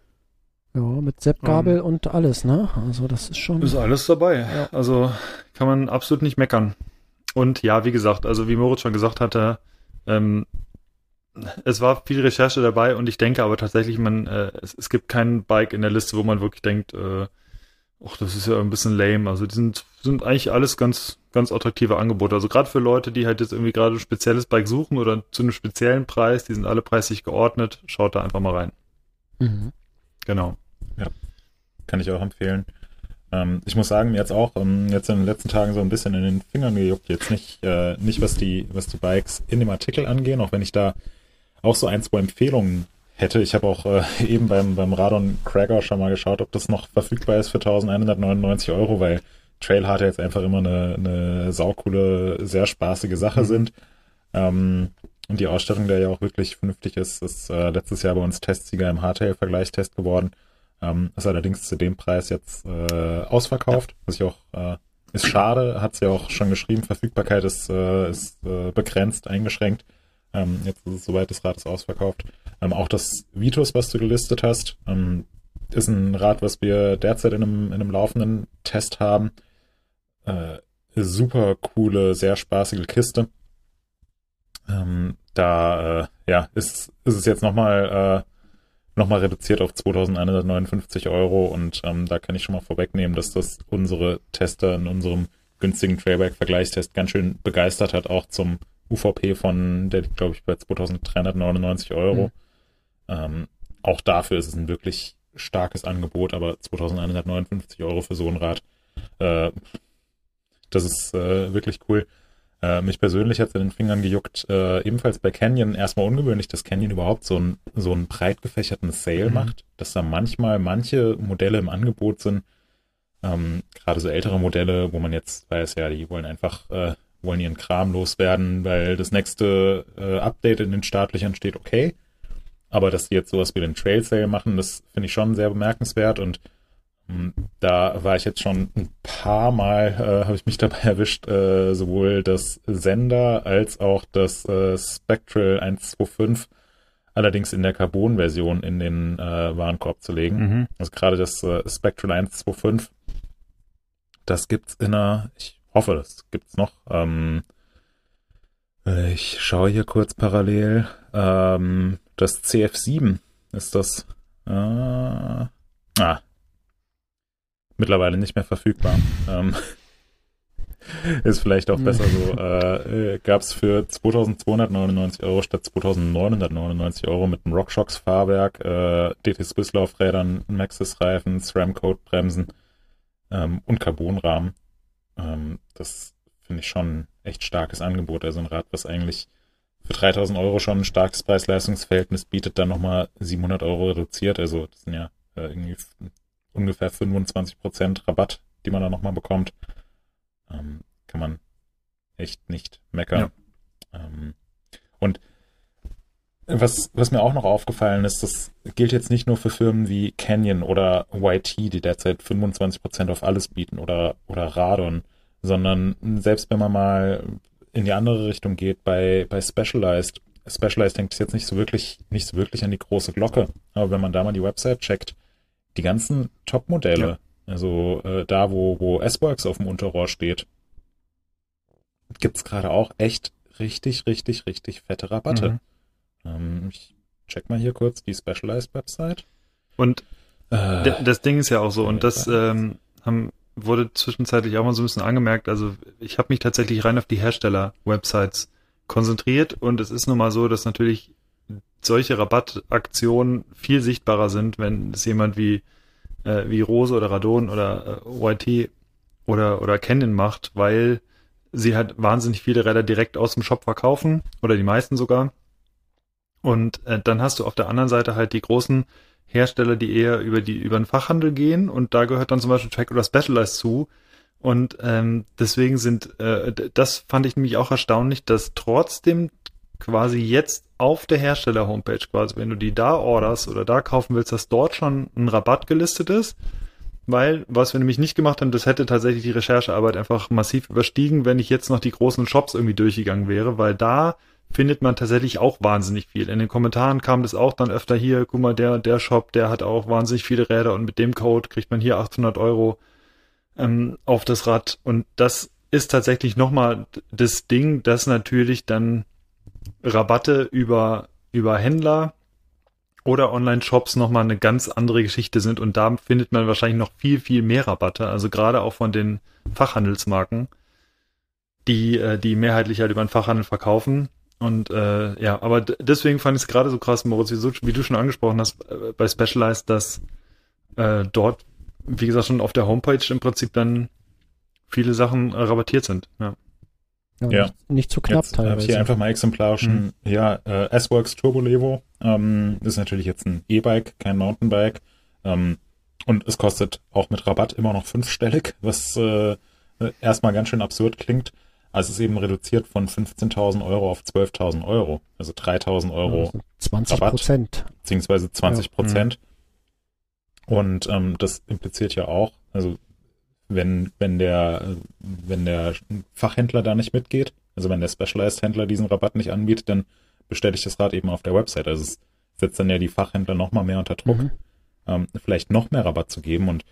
Ja, mit Seppgabel um, und alles, ne? Also das ist schon. Ist alles dabei. Ja. Also kann man absolut nicht meckern. Und ja, wie gesagt, also wie Moritz schon gesagt hatte, ähm, es war viel Recherche dabei und ich denke aber tatsächlich, man, äh, es, es, gibt kein Bike in der Liste, wo man wirklich denkt, äh, ach, das ist ja ein bisschen lame. Also die sind, sind eigentlich alles ganz, ganz attraktive Angebote. Also gerade für Leute, die halt jetzt irgendwie gerade ein spezielles Bike suchen oder zu einem speziellen Preis, die sind alle preislich geordnet, schaut da einfach mal rein. Mhm. Genau. Ja, kann ich auch empfehlen. Ähm, ich muss sagen, mir jetzt auch ähm, jetzt in den letzten Tagen so ein bisschen in den Fingern gejuckt. Jetzt nicht, äh, nicht was die, was die Bikes in dem Artikel angehen, auch wenn ich da auch so ein, zwei Empfehlungen hätte. Ich habe auch äh, eben beim, beim Radon Cragger schon mal geschaut, ob das noch verfügbar ist für 1199 Euro, weil Trailharder jetzt einfach immer eine, eine saukoole, sehr spaßige Sache mhm. sind. Ähm, und die Ausstattung, der ja auch wirklich vernünftig ist, ist äh, letztes Jahr bei uns Testsieger im Hardtail-Vergleichstest geworden. Ähm, ist allerdings zu dem Preis jetzt äh, ausverkauft, was ich auch äh, ist schade, hat sie ja auch schon geschrieben, Verfügbarkeit ist, äh, ist äh, begrenzt, eingeschränkt. Ähm, jetzt ist es soweit, das Rad ist ausverkauft. Ähm, auch das Vitus, was du gelistet hast, ähm, ist ein Rad, was wir derzeit in einem, in einem laufenden Test haben. Äh, super coole, sehr spaßige Kiste. Ähm, da äh, ja, ist, ist es jetzt nochmal äh, noch mal reduziert auf 2159 Euro und ähm, da kann ich schon mal vorwegnehmen, dass das unsere Tester in unserem günstigen Trailback-Vergleichstest ganz schön begeistert hat, auch zum UVP von, der glaube ich bei 2399 Euro. Mhm. Ähm, auch dafür ist es ein wirklich starkes Angebot, aber 2159 Euro für so ein Rad, äh, das ist äh, wirklich cool. Äh, mich persönlich hat es in den Fingern gejuckt, äh, ebenfalls bei Canyon erstmal ungewöhnlich, dass Canyon überhaupt so, ein, so einen breit gefächerten Sale mhm. macht, dass da manchmal manche Modelle im Angebot sind, ähm, gerade so ältere Modelle, wo man jetzt weiß, ja, die wollen einfach, äh, wollen ihren Kram loswerden, weil das nächste äh, Update in den staatlichen steht, okay. Aber dass die jetzt sowas wie den Trail Sale machen, das finde ich schon sehr bemerkenswert und da war ich jetzt schon ein paar Mal, äh, habe ich mich dabei erwischt, äh, sowohl das Sender als auch das äh, Spectral 125 allerdings in der Carbon-Version in den äh, Warenkorb zu legen. Mhm. Also gerade das äh, Spectral 125, das gibt's in einer, ich hoffe, das gibt's noch. Ähm, ich schaue hier kurz parallel. Ähm, das CF7 ist das. Äh, ah, mittlerweile nicht mehr verfügbar. ähm, ist vielleicht auch besser so. Äh, Gab es für 2299 Euro statt 2999 Euro mit einem RockShox Fahrwerk, äh, DT Swiss Laufrädern, Maxxis Reifen, SRAM Code Bremsen ähm, und Carbonrahmen. Ähm, das finde ich schon ein echt starkes Angebot. Also ein Rad, was eigentlich für 3000 Euro schon ein starkes Preis-Leistungs-Verhältnis bietet, dann nochmal 700 Euro reduziert. Also das sind ja äh, irgendwie ungefähr 25% Rabatt, die man da nochmal bekommt. Ähm, kann man echt nicht meckern. Ja. Ähm, und was, was mir auch noch aufgefallen ist, das gilt jetzt nicht nur für Firmen wie Canyon oder YT, die derzeit 25% auf alles bieten oder, oder Radon, sondern selbst wenn man mal in die andere Richtung geht, bei, bei Specialized, Specialized hängt es jetzt nicht so wirklich, nicht so wirklich an die große Glocke. Aber wenn man da mal die Website checkt, die ganzen Top-Modelle, ja. also äh, da, wo, wo S-Works auf dem Unterrohr steht, gibt's gerade auch echt richtig, richtig, richtig fette Rabatte. Mhm. Ähm, ich check mal hier kurz die Specialized Website. Und äh, das Ding ist ja auch so, und das ähm, haben, wurde zwischenzeitlich auch mal so ein bisschen angemerkt. Also ich habe mich tatsächlich rein auf die Hersteller-Websites konzentriert und es ist nun mal so, dass natürlich solche Rabattaktionen viel sichtbarer sind, wenn es jemand wie äh, wie Rose oder Radon oder äh, YT oder oder Canon macht, weil sie halt wahnsinnig viele Räder direkt aus dem Shop verkaufen oder die meisten sogar. Und äh, dann hast du auf der anderen Seite halt die großen Hersteller, die eher über die über den Fachhandel gehen und da gehört dann zum Beispiel Track oder Specialized zu. Und ähm, deswegen sind, äh, das fand ich nämlich auch erstaunlich, dass trotzdem quasi jetzt auf der Hersteller-Homepage, quasi wenn du die da orderst oder da kaufen willst, dass dort schon ein Rabatt gelistet ist. Weil, was wir nämlich nicht gemacht haben, das hätte tatsächlich die Recherchearbeit einfach massiv überstiegen, wenn ich jetzt noch die großen Shops irgendwie durchgegangen wäre, weil da findet man tatsächlich auch wahnsinnig viel. In den Kommentaren kam das auch dann öfter hier, guck mal, der, der Shop, der hat auch wahnsinnig viele Räder und mit dem Code kriegt man hier 800 Euro ähm, auf das Rad. Und das ist tatsächlich nochmal das Ding, dass natürlich dann Rabatte über, über Händler oder Online-Shops nochmal eine ganz andere Geschichte sind und da findet man wahrscheinlich noch viel, viel mehr Rabatte. Also gerade auch von den Fachhandelsmarken, die, äh, die mehrheitlich halt über den Fachhandel verkaufen und äh, ja, aber deswegen fand ich es gerade so krass, Moritz, wie, wie, du schon angesprochen hast, äh, bei Specialized, dass äh, dort, wie gesagt, schon auf der Homepage im Prinzip dann viele Sachen äh, rabattiert sind. Ja. Ja, ja. Nicht, nicht, zu knapp jetzt teilweise. Habe ich hier einfach mal exemplarischen, mhm. ja, äh, S-Works Turbo Levo. Ähm, ist natürlich jetzt ein E-Bike, kein Mountainbike. Ähm, und es kostet auch mit Rabatt immer noch fünfstellig, was äh, erstmal ganz schön absurd klingt. Also es ist eben reduziert von 15.000 Euro auf 12.000 Euro. Also 3.000 Euro also 20 Prozent. Beziehungsweise 20 Prozent. Ja. Und ähm, das impliziert ja auch, also wenn, wenn der, wenn der Fachhändler da nicht mitgeht, also wenn der Specialized-Händler diesen Rabatt nicht anbietet, dann bestelle ich das Rad eben auf der Website. Also es setzt dann ja die Fachhändler noch mal mehr unter Druck, mhm. ähm, vielleicht noch mehr Rabatt zu geben und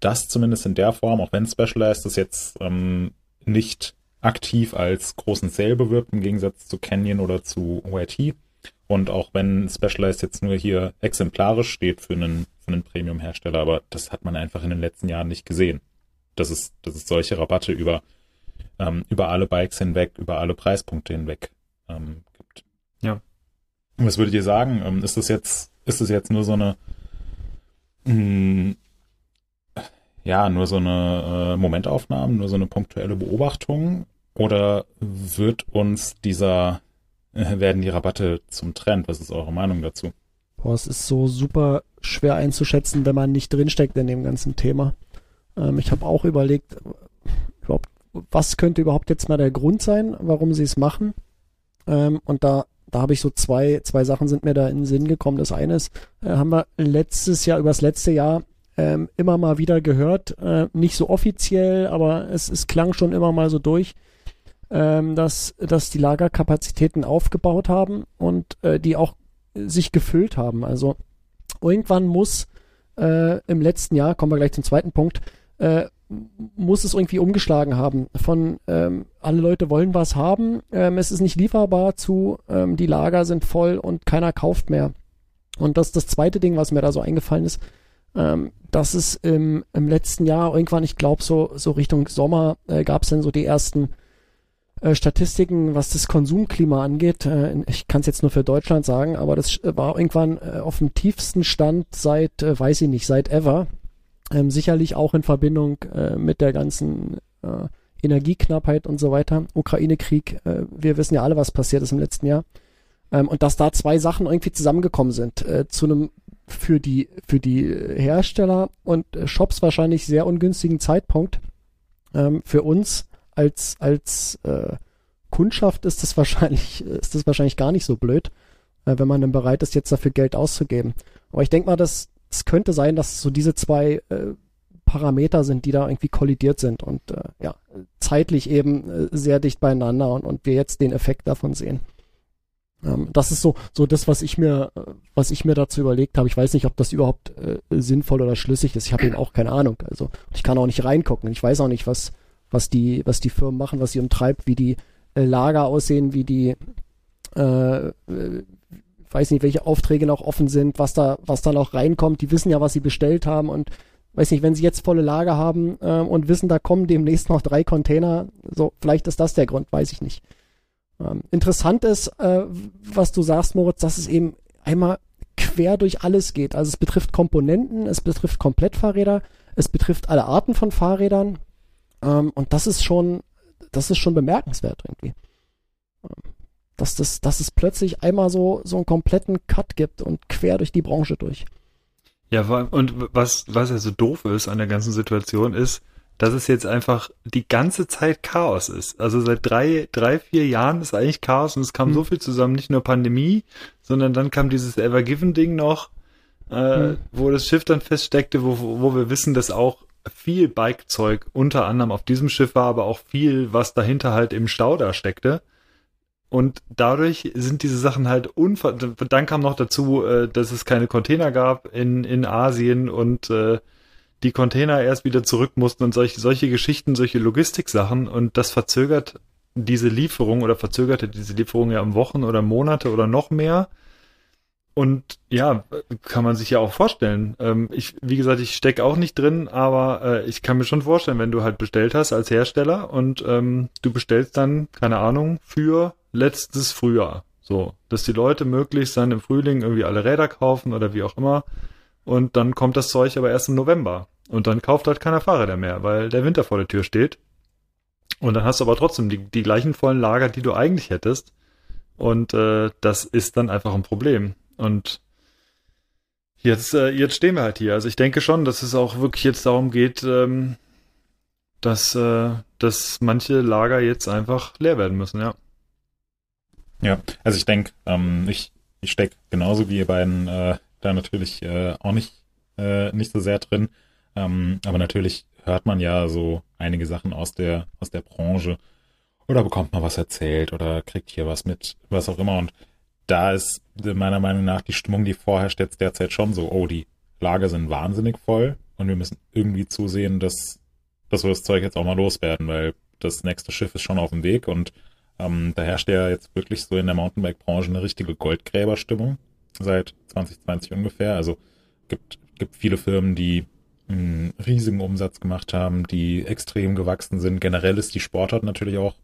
das zumindest in der Form, auch wenn Specialized das jetzt ähm, nicht aktiv als großen Sale bewirbt, im Gegensatz zu Canyon oder zu OIT. Und auch wenn Specialized jetzt nur hier exemplarisch steht für einen, für einen Premium-Hersteller, aber das hat man einfach in den letzten Jahren nicht gesehen. Dass es, dass es solche Rabatte über, ähm, über alle Bikes hinweg, über alle Preispunkte hinweg ähm, gibt. Ja. Was würdet ihr sagen? Ähm, ist das jetzt, ist das jetzt nur so eine, mh, hm, ja, nur so eine äh, Momentaufnahme, nur so eine punktuelle Beobachtung? Oder wird uns dieser, werden die Rabatte zum Trend? Was ist eure Meinung dazu? Boah, es ist so super schwer einzuschätzen, wenn man nicht drinsteckt in dem ganzen Thema. Ähm, ich habe auch überlegt, überhaupt, was könnte überhaupt jetzt mal der Grund sein, warum sie es machen? Ähm, und da da habe ich so zwei, zwei Sachen sind mir da in den Sinn gekommen. Das eine ist, äh, haben wir letztes Jahr, übers letzte Jahr ähm, immer mal wieder gehört. Äh, nicht so offiziell, aber es, es klang schon immer mal so durch, ähm, dass, dass die Lagerkapazitäten aufgebaut haben und äh, die auch sich gefüllt haben. Also irgendwann muss äh, im letzten Jahr, kommen wir gleich zum zweiten Punkt, äh, muss es irgendwie umgeschlagen haben. Von ähm, alle Leute wollen was haben, ähm, es ist nicht lieferbar zu, ähm, die Lager sind voll und keiner kauft mehr. Und das das zweite Ding, was mir da so eingefallen ist ähm, dass es im, im letzten Jahr irgendwann, ich glaube so, so Richtung Sommer, äh, gab es dann so die ersten Statistiken, was das Konsumklima angeht. Äh, ich kann es jetzt nur für Deutschland sagen, aber das war irgendwann äh, auf dem tiefsten Stand seit, äh, weiß ich nicht, seit ever. Ähm, sicherlich auch in Verbindung äh, mit der ganzen äh, Energieknappheit und so weiter. Ukraine-Krieg, äh, wir wissen ja alle, was passiert ist im letzten Jahr. Ähm, und dass da zwei Sachen irgendwie zusammengekommen sind. Äh, zu einem für die, für die Hersteller und Shops wahrscheinlich sehr ungünstigen Zeitpunkt. Ähm, für uns als, als äh, Kundschaft ist das wahrscheinlich, ist das wahrscheinlich gar nicht so blöd, äh, wenn man dann bereit ist, jetzt dafür Geld auszugeben. Aber ich denke mal, dass es könnte sein, dass so diese zwei äh, Parameter sind, die da irgendwie kollidiert sind und äh, ja, zeitlich eben äh, sehr dicht beieinander und, und wir jetzt den Effekt davon sehen. Ähm, das ist so, so das, was ich mir, was ich mir dazu überlegt habe. Ich weiß nicht, ob das überhaupt äh, sinnvoll oder schlüssig ist. Ich habe eben auch keine Ahnung. Also ich kann auch nicht reingucken. Ich weiß auch nicht, was, was die, was die Firmen machen, was sie umtreibt, wie die äh, Lager aussehen, wie die, äh, äh, weiß nicht, welche Aufträge noch offen sind, was da, was da noch reinkommt. Die wissen ja, was sie bestellt haben und weiß nicht, wenn sie jetzt volle Lager haben äh, und wissen, da kommen demnächst noch drei Container, so vielleicht ist das der Grund, weiß ich nicht. Ähm, interessant ist, äh, was du sagst, Moritz, dass es eben einmal quer durch alles geht. Also es betrifft Komponenten, es betrifft Komplettfahrräder, es betrifft alle Arten von Fahrrädern. Ähm, und das ist schon, das ist schon bemerkenswert irgendwie. Ähm, dass, das, dass es plötzlich einmal so, so einen kompletten Cut gibt und quer durch die Branche durch. Ja, und was, was ja so doof ist an der ganzen Situation ist, dass es jetzt einfach die ganze Zeit Chaos ist. Also seit drei, drei, vier Jahren ist eigentlich Chaos und es kam hm. so viel zusammen, nicht nur Pandemie, sondern dann kam dieses Ever Given Ding noch, äh, hm. wo das Schiff dann feststeckte, wo, wo wir wissen, dass auch viel Bikezeug unter anderem auf diesem Schiff war, aber auch viel, was dahinter halt im Stau da steckte. Und dadurch sind diese Sachen halt unver... Dann kam noch dazu, äh, dass es keine Container gab in, in Asien und äh, die Container erst wieder zurück mussten und solche, solche Geschichten, solche Logistiksachen und das verzögert diese Lieferung oder verzögerte diese Lieferung ja um Wochen oder Monate oder noch mehr. Und ja, kann man sich ja auch vorstellen. Ähm, ich, wie gesagt, ich stecke auch nicht drin, aber äh, ich kann mir schon vorstellen, wenn du halt bestellt hast als Hersteller und ähm, du bestellst dann, keine Ahnung, für letztes Frühjahr. So, dass die Leute möglichst dann im Frühling irgendwie alle Räder kaufen oder wie auch immer und dann kommt das Zeug aber erst im November. Und dann kauft halt keiner Fahrräder mehr, weil der Winter vor der Tür steht. Und dann hast du aber trotzdem die, die gleichen vollen Lager, die du eigentlich hättest. Und äh, das ist dann einfach ein Problem. Und jetzt, äh, jetzt stehen wir halt hier. Also ich denke schon, dass es auch wirklich jetzt darum geht, ähm, dass, äh, dass manche Lager jetzt einfach leer werden müssen, ja. Ja, also ich denke, ähm, ich, ich stecke genauso wie ihr beiden äh, da natürlich äh, auch nicht, äh, nicht so sehr drin. Ähm, aber natürlich hört man ja so einige Sachen aus der, aus der Branche oder bekommt man was erzählt oder kriegt hier was mit, was auch immer. Und da ist meiner Meinung nach die Stimmung, die vorherrscht jetzt derzeit schon so, oh, die Lager sind wahnsinnig voll und wir müssen irgendwie zusehen, dass, dass wir das Zeug jetzt auch mal loswerden, weil das nächste Schiff ist schon auf dem Weg und ähm, da herrscht ja jetzt wirklich so in der Mountainbike-Branche eine richtige Goldgräberstimmung seit 2020 ungefähr. Also gibt, gibt viele Firmen, die einen riesigen Umsatz gemacht haben, die extrem gewachsen sind. Generell ist die Sportart natürlich auch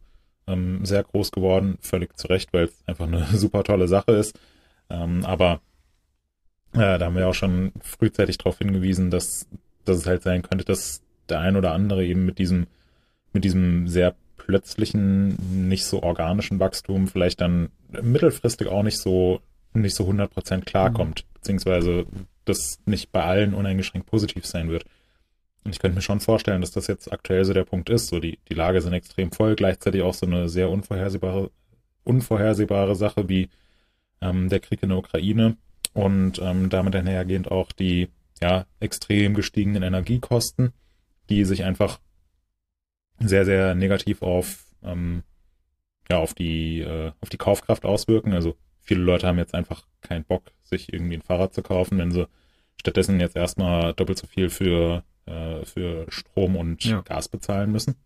ähm, sehr groß geworden, völlig zu Recht, weil es einfach eine super tolle Sache ist. Ähm, aber äh, da haben wir auch schon frühzeitig darauf hingewiesen, dass, dass es halt sein könnte, dass der ein oder andere eben mit diesem, mit diesem sehr plötzlichen, nicht so organischen Wachstum vielleicht dann mittelfristig auch nicht so nicht so 100% klarkommt, mhm. beziehungsweise das nicht bei allen uneingeschränkt positiv sein wird. Und ich könnte mir schon vorstellen, dass das jetzt aktuell so der Punkt ist. So die, die Lage sind extrem voll, gleichzeitig auch so eine sehr unvorhersehbare, unvorhersehbare Sache wie ähm, der Krieg in der Ukraine und ähm, damit einhergehend auch die ja, extrem gestiegenen Energiekosten, die sich einfach sehr, sehr negativ auf, ähm, ja, auf die, äh, auf die Kaufkraft auswirken. Also viele Leute haben jetzt einfach keinen Bock, sich irgendwie ein Fahrrad zu kaufen, wenn sie stattdessen jetzt erstmal doppelt so viel für, äh, für Strom und ja. Gas bezahlen müssen.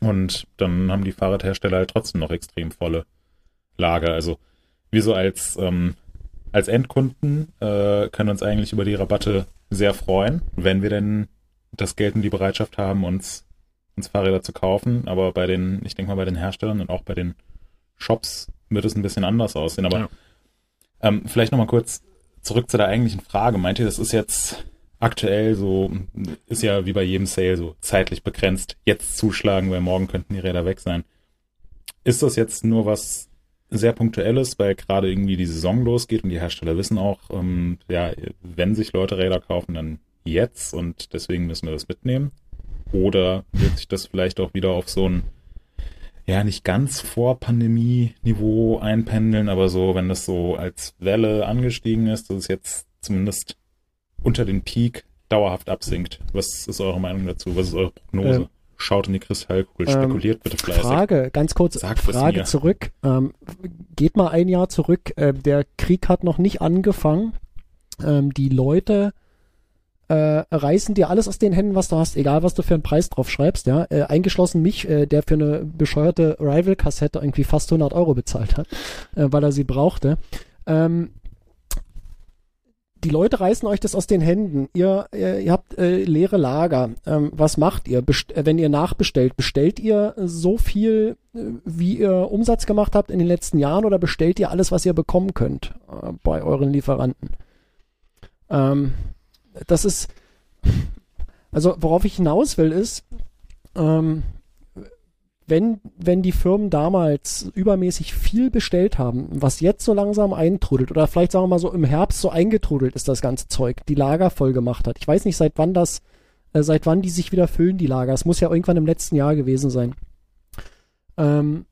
Und dann haben die Fahrradhersteller halt trotzdem noch extrem volle Lager. Also wir so als, ähm, als Endkunden äh, können uns eigentlich über die Rabatte sehr freuen, wenn wir denn das Geld und die Bereitschaft haben, uns, uns Fahrräder zu kaufen. Aber bei den, ich denke mal bei den Herstellern und auch bei den Shops wird es ein bisschen anders aussehen. Aber ja. ähm, vielleicht nochmal kurz zurück zu der eigentlichen Frage. Meint ihr, das ist jetzt aktuell so, ist ja wie bei jedem Sale so zeitlich begrenzt, jetzt zuschlagen, weil morgen könnten die Räder weg sein. Ist das jetzt nur was sehr punktuelles, weil gerade irgendwie die Saison losgeht und die Hersteller wissen auch, ähm, ja, wenn sich Leute Räder kaufen, dann jetzt und deswegen müssen wir das mitnehmen? Oder wird sich das vielleicht auch wieder auf so ein ja nicht ganz vor Pandemie-Niveau einpendeln, aber so, wenn das so als Welle angestiegen ist, dass es jetzt zumindest unter den Peak dauerhaft absinkt. Was ist eure Meinung dazu? Was ist eure Prognose? Ähm, Schaut in die Kristallkugel, spekuliert ähm, bitte fleißig. Frage, ganz kurz, Sagt Frage zurück. Ähm, geht mal ein Jahr zurück. Äh, der Krieg hat noch nicht angefangen. Ähm, die Leute äh, reißen dir alles aus den Händen, was du hast, egal was du für einen Preis drauf schreibst, ja, äh, eingeschlossen mich, äh, der für eine bescheuerte Rival-Kassette irgendwie fast 100 Euro bezahlt hat, äh, weil er sie brauchte. Ähm, die Leute reißen euch das aus den Händen. Ihr, ihr, ihr habt äh, leere Lager. Ähm, was macht ihr? Best äh, wenn ihr nachbestellt, bestellt ihr so viel, äh, wie ihr Umsatz gemacht habt in den letzten Jahren oder bestellt ihr alles, was ihr bekommen könnt äh, bei euren Lieferanten? Ähm, das ist, also worauf ich hinaus will, ist, ähm, wenn, wenn die Firmen damals übermäßig viel bestellt haben, was jetzt so langsam eintrudelt, oder vielleicht sagen wir mal so im Herbst so eingetrudelt ist das ganze Zeug, die Lager voll gemacht hat. Ich weiß nicht, seit wann das, äh, seit wann die sich wieder füllen, die Lager. Es muss ja irgendwann im letzten Jahr gewesen sein. Ähm,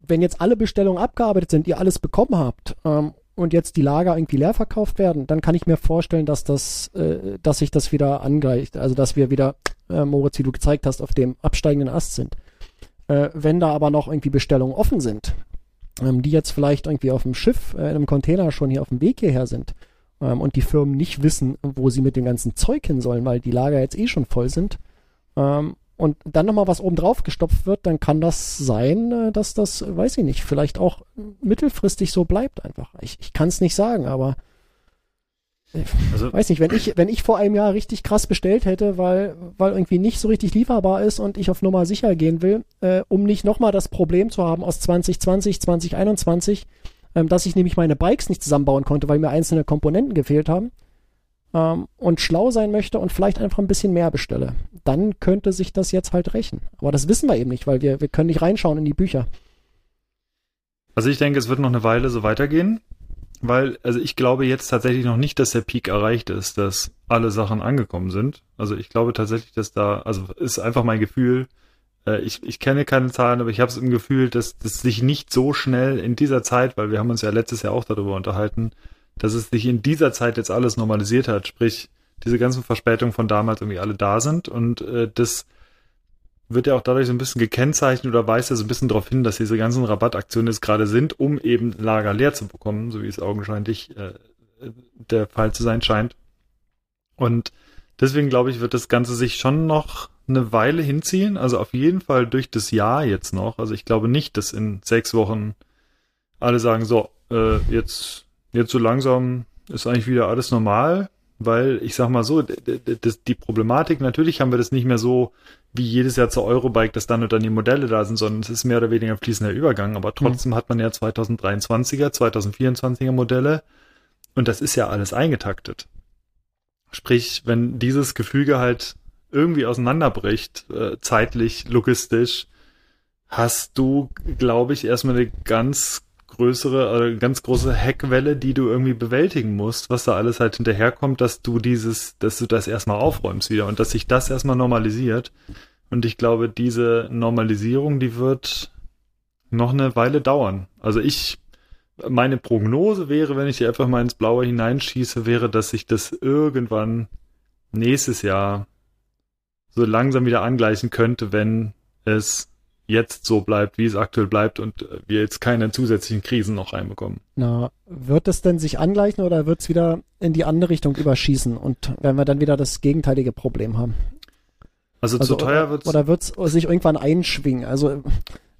wenn jetzt alle Bestellungen abgearbeitet sind, ihr alles bekommen habt ähm, und jetzt die Lager irgendwie leer verkauft werden, dann kann ich mir vorstellen, dass das, äh, dass sich das wieder angleicht, also dass wir wieder, äh, Moritz, wie du gezeigt hast, auf dem absteigenden Ast sind. Äh, wenn da aber noch irgendwie Bestellungen offen sind, ähm, die jetzt vielleicht irgendwie auf dem Schiff, äh, in einem Container schon hier auf dem Weg hierher sind ähm, und die Firmen nicht wissen, wo sie mit dem ganzen Zeug hin sollen, weil die Lager jetzt eh schon voll sind, ähm, und dann nochmal was oben drauf gestopft wird, dann kann das sein, äh, dass das, weiß ich nicht, vielleicht auch mittelfristig so bleibt einfach. Ich, ich kann es nicht sagen, aber äh, also, weiß nicht, wenn ich, wenn ich vor einem Jahr richtig krass bestellt hätte, weil, weil irgendwie nicht so richtig lieferbar ist und ich auf Nummer sicher gehen will, äh, um nicht nochmal das Problem zu haben aus 2020, 2021, ähm, dass ich nämlich meine Bikes nicht zusammenbauen konnte, weil mir einzelne Komponenten gefehlt haben, ähm, und schlau sein möchte und vielleicht einfach ein bisschen mehr bestelle, dann könnte sich das jetzt halt rächen. Aber das wissen wir eben nicht, weil wir, wir können nicht reinschauen in die Bücher. Also ich denke, es wird noch eine Weile so weitergehen, weil, also ich glaube jetzt tatsächlich noch nicht, dass der Peak erreicht ist, dass alle Sachen angekommen sind. Also ich glaube tatsächlich, dass da, also ist einfach mein Gefühl, äh, ich, ich kenne keine Zahlen, aber ich habe es im Gefühl, dass das sich nicht so schnell in dieser Zeit, weil wir haben uns ja letztes Jahr auch darüber unterhalten, dass es sich in dieser Zeit jetzt alles normalisiert hat, sprich diese ganzen Verspätungen von damals irgendwie alle da sind und äh, das wird ja auch dadurch so ein bisschen gekennzeichnet oder weist ja so ein bisschen darauf hin, dass diese ganzen Rabattaktionen jetzt gerade sind, um eben Lager leer zu bekommen, so wie es augenscheinlich äh, der Fall zu sein scheint. Und deswegen glaube ich, wird das Ganze sich schon noch eine Weile hinziehen, also auf jeden Fall durch das Jahr jetzt noch. Also ich glaube nicht, dass in sechs Wochen alle sagen, so, äh, jetzt jetzt so langsam ist eigentlich wieder alles normal, weil ich sag mal so, die Problematik, natürlich haben wir das nicht mehr so wie jedes Jahr zur Eurobike, dass dann und dann die Modelle da sind, sondern es ist mehr oder weniger ein fließender Übergang, aber trotzdem mhm. hat man ja 2023er, 2024er Modelle und das ist ja alles eingetaktet. Sprich, wenn dieses Gefüge halt irgendwie auseinanderbricht, äh, zeitlich, logistisch, hast du, glaube ich, erstmal eine ganz größere, äh, ganz große Heckwelle, die du irgendwie bewältigen musst, was da alles halt hinterherkommt, dass du dieses, dass du das erstmal aufräumst wieder und dass sich das erstmal normalisiert. Und ich glaube, diese Normalisierung, die wird noch eine Weile dauern. Also ich, meine Prognose wäre, wenn ich hier einfach mal ins Blaue hineinschieße, wäre, dass sich das irgendwann nächstes Jahr so langsam wieder angleichen könnte, wenn es jetzt so bleibt, wie es aktuell bleibt und äh, wir jetzt keine zusätzlichen Krisen noch reinbekommen. Na, wird es denn sich angleichen oder wird es wieder in die andere Richtung überschießen und werden wir dann wieder das gegenteilige Problem haben? Also, also zu teuer wird es. Oder wird es sich irgendwann einschwingen? Also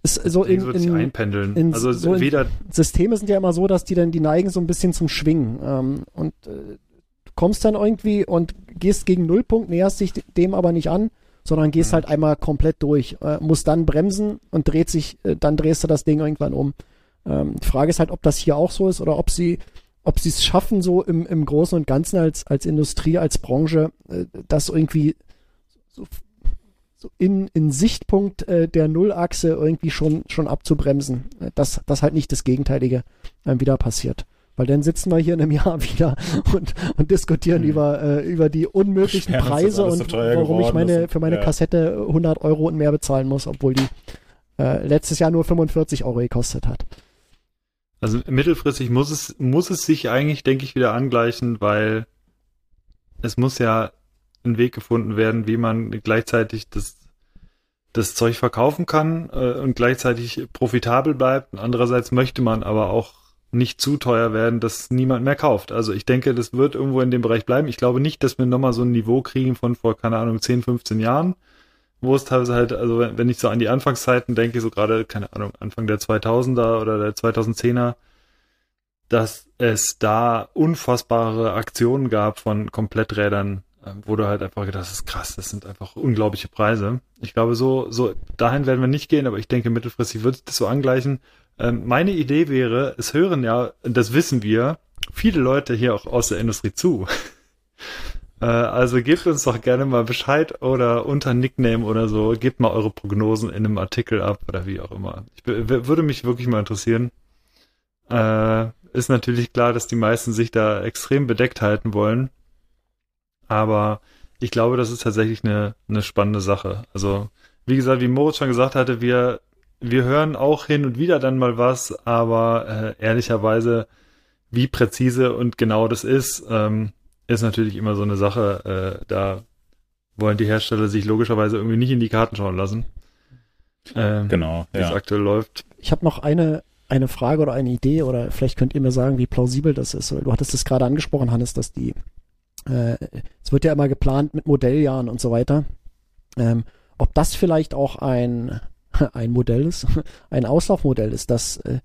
ist so in, wird in, einpendeln. In, also so weder Systeme sind ja immer so, dass die dann die neigen so ein bisschen zum Schwingen ähm, und äh, du kommst dann irgendwie und gehst gegen Nullpunkt, näherst dich dem aber nicht an sondern gehst mhm. halt einmal komplett durch, äh, musst dann bremsen und dreht sich, äh, dann drehst du das Ding irgendwann um. Ähm, die Frage ist halt, ob das hier auch so ist oder ob sie ob sie es schaffen, so im, im Großen und Ganzen als, als Industrie, als Branche, äh, das irgendwie so, so in, in Sichtpunkt äh, der Nullachse irgendwie schon, schon abzubremsen. Äh, dass, dass halt nicht das Gegenteilige äh, wieder passiert. Weil dann sitzen wir hier in einem Jahr wieder und, und diskutieren mhm. über, äh, über die unmöglichen ja, Preise und so warum ich meine, für meine ja. Kassette 100 Euro und mehr bezahlen muss, obwohl die äh, letztes Jahr nur 45 Euro gekostet hat. Also mittelfristig muss es, muss es sich eigentlich, denke ich, wieder angleichen, weil es muss ja ein Weg gefunden werden, wie man gleichzeitig das, das Zeug verkaufen kann äh, und gleichzeitig profitabel bleibt. Andererseits möchte man aber auch nicht zu teuer werden, dass niemand mehr kauft. Also ich denke, das wird irgendwo in dem Bereich bleiben. Ich glaube nicht, dass wir nochmal so ein Niveau kriegen von vor, keine Ahnung, 10, 15 Jahren, wo es teilweise halt, also wenn ich so an die Anfangszeiten denke, so gerade, keine Ahnung, Anfang der 2000er oder der 2010er, dass es da unfassbare Aktionen gab von Kompletträdern, äh, wo du halt einfach gedacht hast, krass, das sind einfach unglaubliche Preise. Ich glaube, so, so dahin werden wir nicht gehen, aber ich denke, mittelfristig wird das so angleichen. Ähm, meine Idee wäre, es hören ja, das wissen wir, viele Leute hier auch aus der Industrie zu. äh, also gebt uns doch gerne mal Bescheid oder unter Nickname oder so, gebt mal eure Prognosen in einem Artikel ab oder wie auch immer. Ich würde mich wirklich mal interessieren. Äh, ist natürlich klar, dass die meisten sich da extrem bedeckt halten wollen. Aber ich glaube, das ist tatsächlich eine, eine spannende Sache. Also, wie gesagt, wie Moritz schon gesagt hatte, wir wir hören auch hin und wieder dann mal was, aber äh, ehrlicherweise, wie präzise und genau das ist, ähm, ist natürlich immer so eine Sache. Äh, da wollen die Hersteller sich logischerweise irgendwie nicht in die Karten schauen lassen. Ähm, genau, wie ja. es aktuell läuft. Ich habe noch eine eine Frage oder eine Idee oder vielleicht könnt ihr mir sagen, wie plausibel das ist. Du hattest es gerade angesprochen, Hannes, dass die äh, es wird ja immer geplant mit Modelljahren und so weiter. Ähm, ob das vielleicht auch ein ein Modell ist, ein Auslaufmodell ist, dass, äh,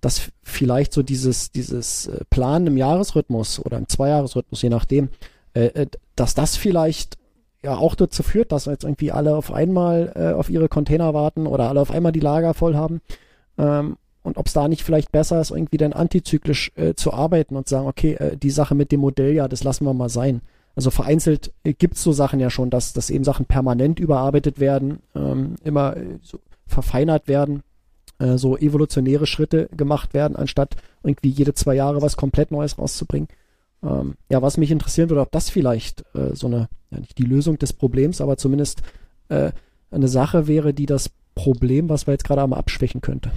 dass vielleicht so dieses, dieses äh, Planen im Jahresrhythmus oder im Zweijahresrhythmus, je nachdem, äh, dass das vielleicht ja auch dazu führt, dass jetzt irgendwie alle auf einmal auf ihre Container warten oder alle auf einmal die Lager voll haben. Ähm, und ob es da nicht vielleicht besser ist, irgendwie dann antizyklisch zu arbeiten und sagen, okay, die Sache mit dem Modell, ja, das lassen wir mal sein. Also vereinzelt gibt es so Sachen ja schon, dass, dass eben Sachen permanent überarbeitet werden, ähm, immer so verfeinert werden, äh, so evolutionäre Schritte gemacht werden, anstatt irgendwie jede zwei Jahre was komplett Neues rauszubringen. Ähm, ja, was mich interessieren würde, ob das vielleicht äh, so eine, ja nicht die Lösung des Problems, aber zumindest äh, eine Sache wäre, die das Problem, was wir jetzt gerade einmal abschwächen könnte.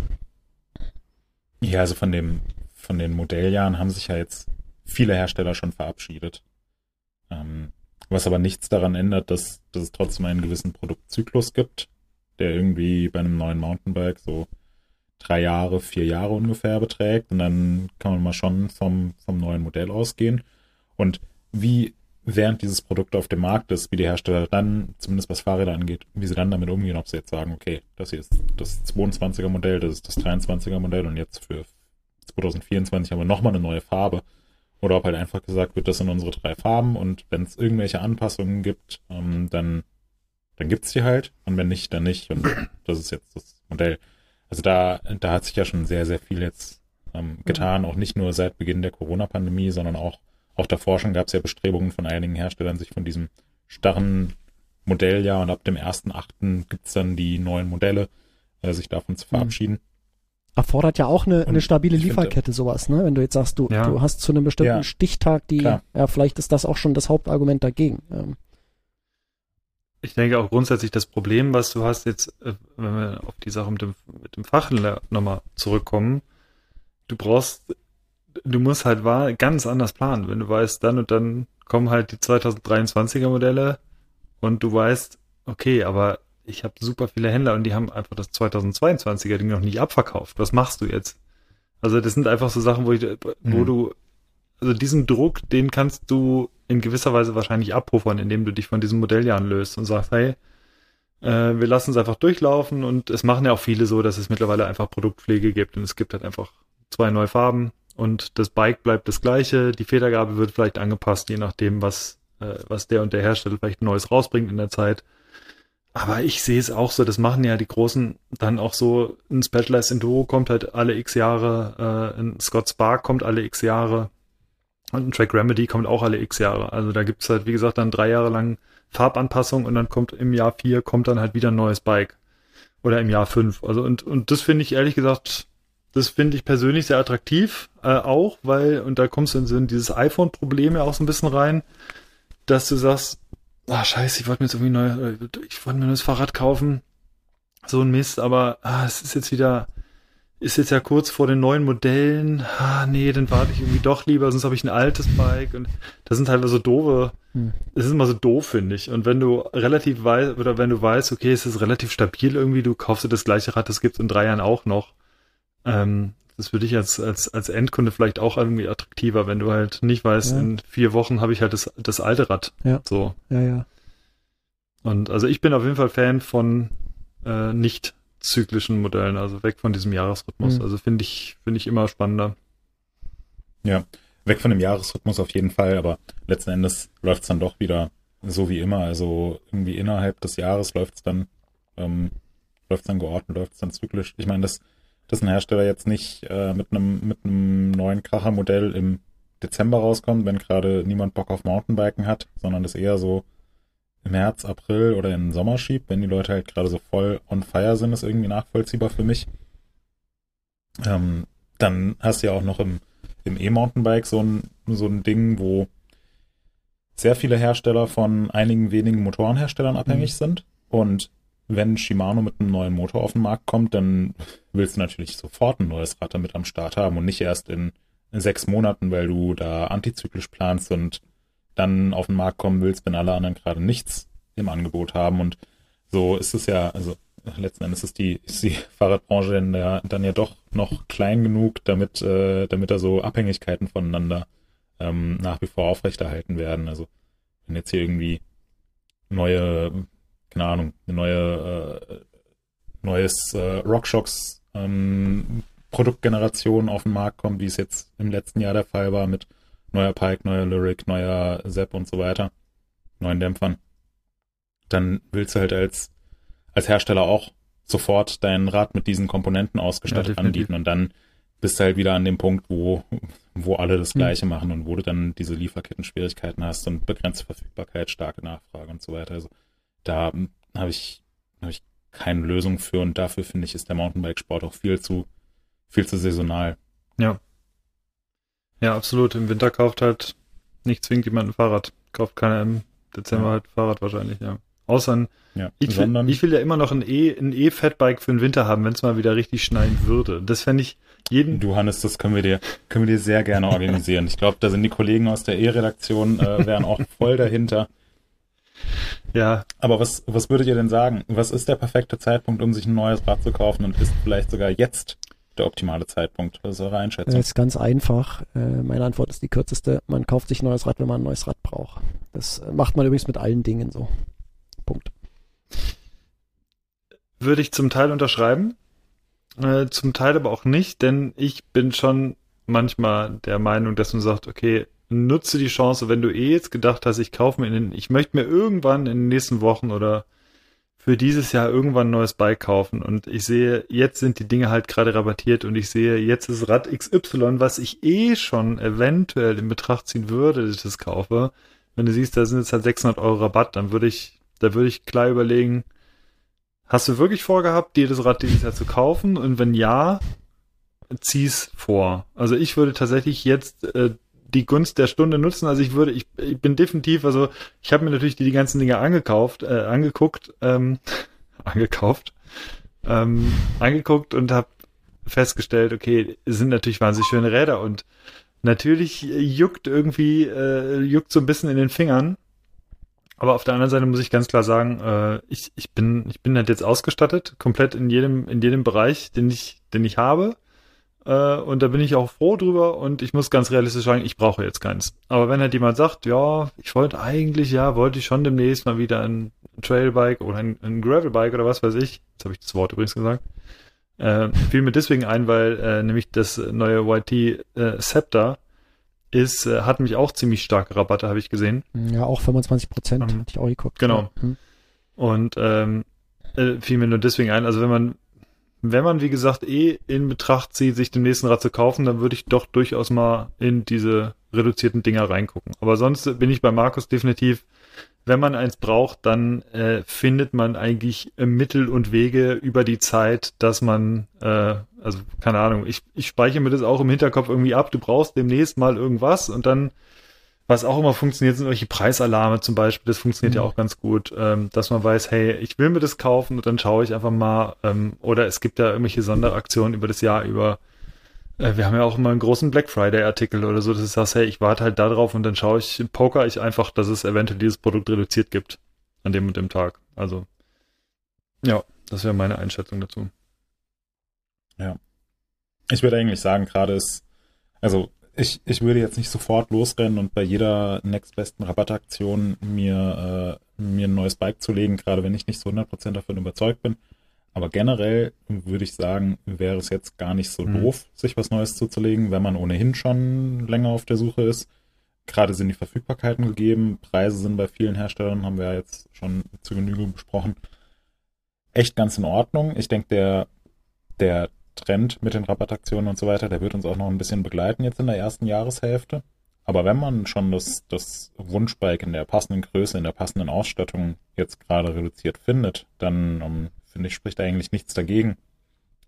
Ja, also von dem, von den Modelljahren haben sich ja jetzt viele Hersteller schon verabschiedet. Ähm, was aber nichts daran ändert, dass, dass es trotzdem einen gewissen Produktzyklus gibt der irgendwie bei einem neuen Mountainbike so drei Jahre, vier Jahre ungefähr beträgt. Und dann kann man mal schon vom, vom neuen Modell ausgehen. Und wie während dieses Produkt auf dem Markt ist, wie die Hersteller dann, zumindest was Fahrräder angeht, wie sie dann damit umgehen, ob sie jetzt sagen, okay, das hier ist das 22er Modell, das ist das 23er Modell und jetzt für 2024 haben wir nochmal eine neue Farbe. Oder ob halt einfach gesagt wird, das sind unsere drei Farben und wenn es irgendwelche Anpassungen gibt, ähm, dann dann gibt's die halt und wenn nicht, dann nicht. Und das ist jetzt das Modell. Also da, da hat sich ja schon sehr, sehr viel jetzt ähm, getan, auch nicht nur seit Beginn der Corona-Pandemie, sondern auch, auch davor schon gab es ja Bestrebungen von einigen Herstellern, sich von diesem starren Modelljahr und ab dem 1.8. gibt's dann die neuen Modelle, äh, sich davon zu mhm. verabschieden. Erfordert ja auch eine, eine stabile Lieferkette, finde, sowas, ne? Wenn du jetzt sagst, du, ja. du hast zu einem bestimmten ja, Stichtag die, klar. ja, vielleicht ist das auch schon das Hauptargument dagegen. Ähm ich denke auch grundsätzlich das Problem, was du hast jetzt, äh, wenn wir auf die Sache mit dem, mit dem Fachhändler nochmal zurückkommen, du brauchst, du musst halt wahr, ganz anders planen. Wenn du weißt, dann und dann kommen halt die 2023er Modelle und du weißt, okay, aber ich habe super viele Händler und die haben einfach das 2022er Ding noch nicht abverkauft. Was machst du jetzt? Also das sind einfach so Sachen, wo ich, wo mhm. du, also diesen Druck, den kannst du in gewisser Weise wahrscheinlich abpuffern, indem du dich von diesem Modelljahren löst und sagst, hey, äh, wir lassen es einfach durchlaufen. Und es machen ja auch viele so, dass es mittlerweile einfach Produktpflege gibt. Und es gibt halt einfach zwei neue Farben. Und das Bike bleibt das gleiche, die Federgabe wird vielleicht angepasst, je nachdem, was, äh, was der und der Hersteller vielleicht Neues rausbringt in der Zeit. Aber ich sehe es auch so, das machen ja die Großen dann auch so, ein Specialized Enduro kommt halt alle x Jahre, äh, ein Scott Spark kommt alle x Jahre, und ein Track Remedy kommt auch alle x Jahre. Also da gibt's halt, wie gesagt, dann drei Jahre lang Farbanpassung und dann kommt im Jahr vier kommt dann halt wieder ein neues Bike. Oder im Jahr fünf. Also und, und das finde ich ehrlich gesagt, das finde ich persönlich sehr attraktiv, äh, auch, weil, und da kommst du in, so in dieses iPhone-Problem ja auch so ein bisschen rein, dass du sagst, ah, scheiße, ich wollte mir jetzt irgendwie neu, ich wollte mir das Fahrrad kaufen. So ein Mist, aber ah, es ist jetzt wieder, ist jetzt ja kurz vor den neuen Modellen. Ah, nee, dann warte ich irgendwie doch lieber, sonst habe ich ein altes Bike. Und das sind halt so doofe. Hm. Es ist immer so doof, finde ich. Und wenn du relativ weißt, oder wenn du weißt, okay, es ist relativ stabil irgendwie, du kaufst dir das gleiche Rad, das gibt's in drei Jahren auch noch. Ähm, das ist für dich als, als, als Endkunde vielleicht auch irgendwie attraktiver, wenn du halt nicht weißt, ja. in vier Wochen habe ich halt das, das alte Rad. Ja. So. Ja, ja. Und also ich bin auf jeden Fall Fan von äh, nicht zyklischen Modellen, also weg von diesem Jahresrhythmus. Mhm. Also finde ich, finde ich immer spannender. Ja, weg von dem Jahresrhythmus auf jeden Fall, aber letzten Endes läuft es dann doch wieder so wie immer. Also irgendwie innerhalb des Jahres läuft es dann, ähm, läuft es dann geordnet, läuft es dann zyklisch. Ich meine, dass, dass ein Hersteller jetzt nicht äh, mit einem mit einem neuen Krachermodell im Dezember rauskommt, wenn gerade niemand Bock auf Mountainbiken hat, sondern das eher so März, April oder in den Sommer schiebt, wenn die Leute halt gerade so voll on fire sind, ist irgendwie nachvollziehbar für mich. Ähm, dann hast du ja auch noch im, im E-Mountainbike so ein, so ein Ding, wo sehr viele Hersteller von einigen wenigen Motorenherstellern abhängig mhm. sind. Und wenn Shimano mit einem neuen Motor auf den Markt kommt, dann willst du natürlich sofort ein neues Rad damit am Start haben und nicht erst in sechs Monaten, weil du da antizyklisch planst und dann auf den Markt kommen willst, wenn alle anderen gerade nichts im Angebot haben. Und so ist es ja, also letzten Endes ist die, ist die Fahrradbranche dann ja, dann ja doch noch klein genug, damit, äh, damit da so Abhängigkeiten voneinander ähm, nach wie vor aufrechterhalten werden. Also wenn jetzt hier irgendwie neue, keine Ahnung, eine neue äh, neues äh, RockShox ähm, Produktgeneration auf den Markt kommt, wie es jetzt im letzten Jahr der Fall war mit neuer Pike, neuer Lyric, neuer Sepp und so weiter, neuen Dämpfern, dann willst du halt als, als Hersteller auch sofort dein Rad mit diesen Komponenten ausgestattet ja, anbieten und dann bist du halt wieder an dem Punkt, wo, wo alle das hm. Gleiche mhm. machen und wo du dann diese Lieferketten-Schwierigkeiten hast und begrenzte Verfügbarkeit, starke Nachfrage und so weiter. Also da habe ich, hab ich keine Lösung für und dafür finde ich, ist der Mountainbike-Sport auch viel zu, viel zu saisonal. Ja, ja, absolut. Im Winter kauft halt nicht zwingend jemand ein Fahrrad. Kauft keiner im Dezember ja. halt Fahrrad wahrscheinlich, ja. Außer ein, ja, ich, will, ich will ja immer noch ein E, ein E-Fatbike für den Winter haben, wenn es mal wieder richtig schneien würde. Das fände ich jeden. Du Hannes, das können wir dir, können wir dir sehr gerne organisieren. ich glaube, da sind die Kollegen aus der E-Redaktion, äh, wären auch voll dahinter. Ja. Aber was, was würdet ihr denn sagen? Was ist der perfekte Zeitpunkt, um sich ein neues Rad zu kaufen und ist vielleicht sogar jetzt der optimale Zeitpunkt? Was ist eure Einschätzung? Das ist ganz einfach. Äh, meine Antwort ist die kürzeste. Man kauft sich ein neues Rad, wenn man ein neues Rad braucht. Das macht man übrigens mit allen Dingen so. Punkt. Würde ich zum Teil unterschreiben, äh, zum Teil aber auch nicht, denn ich bin schon manchmal der Meinung, dass man sagt, okay, nutze die Chance, wenn du eh jetzt gedacht hast, ich kaufe mir in den, ich möchte mir irgendwann in den nächsten Wochen oder für dieses Jahr irgendwann ein neues Bike kaufen und ich sehe, jetzt sind die Dinge halt gerade rabattiert und ich sehe, jetzt ist Rad XY, was ich eh schon eventuell in Betracht ziehen würde, dass ich das kaufe. Wenn du siehst, da sind jetzt halt 600 Euro Rabatt, dann würde ich, da würde ich klar überlegen, hast du wirklich vorgehabt, dir das Rad dieses Jahr zu kaufen? Und wenn ja, zieh's vor. Also ich würde tatsächlich jetzt äh, die Gunst der Stunde nutzen. Also ich würde, ich, ich bin definitiv, also ich habe mir natürlich die, die ganzen Dinge angekauft, äh, angeguckt, ähm, angekauft, ähm, angeguckt und habe festgestellt, okay, sind natürlich wahnsinnig schöne Räder und natürlich juckt irgendwie, äh, juckt so ein bisschen in den Fingern. Aber auf der anderen Seite muss ich ganz klar sagen, äh, ich, ich bin, ich bin halt jetzt ausgestattet, komplett in jedem, in jedem Bereich, den ich, den ich habe. Äh, und da bin ich auch froh drüber und ich muss ganz realistisch sagen, ich brauche jetzt keins. Aber wenn halt jemand sagt, ja, ich wollte eigentlich, ja, wollte ich schon demnächst mal wieder ein Trailbike oder ein, ein Gravelbike oder was weiß ich, jetzt habe ich das Wort übrigens gesagt, äh, fiel mir deswegen ein, weil äh, nämlich das neue YT äh, Scepter ist, äh, hat mich auch ziemlich starke Rabatte, habe ich gesehen. Ja, auch 25 Prozent, mhm. hatte ich auch geguckt. Genau. Mhm. Und ähm, äh, fiel mir nur deswegen ein, also wenn man wenn man, wie gesagt, eh in Betracht zieht, sich den nächsten Rad zu kaufen, dann würde ich doch durchaus mal in diese reduzierten Dinger reingucken. Aber sonst bin ich bei Markus definitiv, wenn man eins braucht, dann äh, findet man eigentlich Mittel und Wege über die Zeit, dass man, äh, also keine Ahnung, ich, ich speichere mir das auch im Hinterkopf irgendwie ab, du brauchst demnächst mal irgendwas und dann was auch immer funktioniert, sind solche Preisalarme zum Beispiel. Das funktioniert mhm. ja auch ganz gut, ähm, dass man weiß, hey, ich will mir das kaufen und dann schaue ich einfach mal. Ähm, oder es gibt ja irgendwelche Sonderaktionen über das Jahr über. Äh, wir haben ja auch immer einen großen Black Friday-Artikel oder so, dass du sagst, hey, ich warte halt da drauf und dann schaue ich, poker ich einfach, dass es eventuell dieses Produkt reduziert gibt an dem und dem Tag. Also, ja, das wäre meine Einschätzung dazu. Ja. ich würde eigentlich sagen, gerade ist, also ich, ich würde jetzt nicht sofort losrennen und bei jeder nächstbesten Rabattaktion mir, äh, mir ein neues Bike zulegen, gerade wenn ich nicht so 100% davon überzeugt bin. Aber generell würde ich sagen, wäre es jetzt gar nicht so mhm. doof, sich was Neues zuzulegen, wenn man ohnehin schon länger auf der Suche ist. Gerade sind die Verfügbarkeiten gegeben, Preise sind bei vielen Herstellern, haben wir ja jetzt schon zu Genüge besprochen, echt ganz in Ordnung. Ich denke, der, der Trend mit den Rabattaktionen und so weiter, der wird uns auch noch ein bisschen begleiten jetzt in der ersten Jahreshälfte. Aber wenn man schon das, das Wunschbike in der passenden Größe, in der passenden Ausstattung jetzt gerade reduziert findet, dann um, ähm, finde ich, spricht eigentlich nichts dagegen,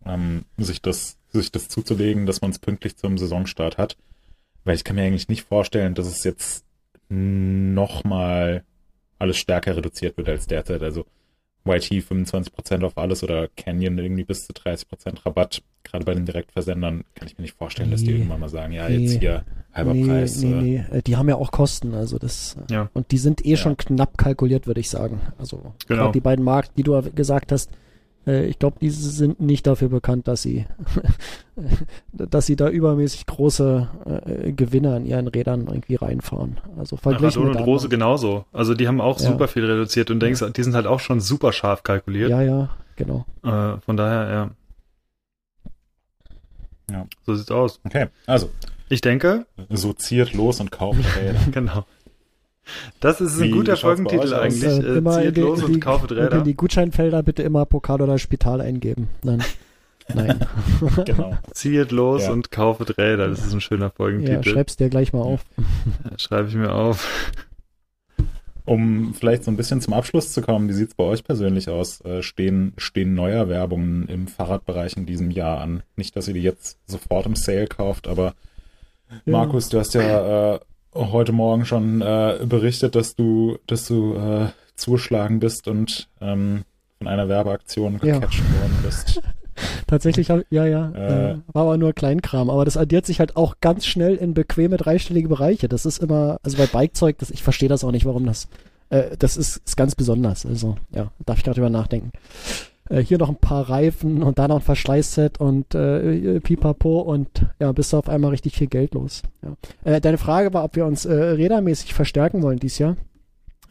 ähm, sich, das, sich das zuzulegen, dass man es pünktlich zum Saisonstart hat. Weil ich kann mir eigentlich nicht vorstellen, dass es jetzt nochmal alles stärker reduziert wird als derzeit. Also YT 25% auf alles oder Canyon irgendwie bis zu 30% Rabatt. Gerade bei den Direktversendern kann ich mir nicht vorstellen, nee, dass die irgendwann mal sagen, ja, nee, jetzt hier halber nee, Preis. Nee, nee, äh, die haben ja auch Kosten, also das ja. und die sind eh ja. schon knapp kalkuliert, würde ich sagen. Also genau. die beiden Markt, die du gesagt hast, äh, ich glaube, die sind nicht dafür bekannt, dass sie, dass sie da übermäßig große äh, Gewinne an ihren Rädern irgendwie reinfahren. Also verglichen ja, mit und Rose genauso. Also die haben auch ja. super viel reduziert und denkst, die sind halt auch schon super scharf kalkuliert. Ja, ja, genau. Äh, von daher, ja. Ja. So sieht's aus. Okay, also. Ich denke. So ziert los und kauft Räder. genau. Das ist ein Wie, guter Folgentitel eigentlich. Äh, äh, immer Zieht los die, und kauft Räder. In die Gutscheinfelder bitte immer Pokal oder Spital eingeben. Nein. Nein. genau. Zieht los ja. und kauft Räder. Das ist ein schöner Folgentitel. Ja, schreib's dir gleich mal auf. Schreibe ich mir auf. Um vielleicht so ein bisschen zum Abschluss zu kommen, wie sieht's bei euch persönlich aus? Äh, stehen, stehen Neuerwerbungen im Fahrradbereich in diesem Jahr an? Nicht, dass ihr die jetzt sofort im Sale kauft, aber ja. Markus, du hast ja äh, heute Morgen schon äh, berichtet, dass du, dass du äh, zugeschlagen bist und ähm, von einer Werbeaktion gecatcht ja. worden bist. Tatsächlich, ja, ja, äh, äh, war aber nur Kleinkram, aber das addiert sich halt auch ganz schnell in bequeme dreistellige Bereiche. Das ist immer, also bei Bikezeug, das, ich verstehe das auch nicht, warum das, äh, das ist, ist ganz besonders. Also, ja, darf ich gerade drüber nachdenken äh, hier noch ein paar Reifen und da noch ein Verschleißset und äh, Pipapo und ja, bist du auf einmal richtig viel Geld los. Ja. Äh, deine Frage war, ob wir uns äh, rädermäßig verstärken wollen dieses Jahr.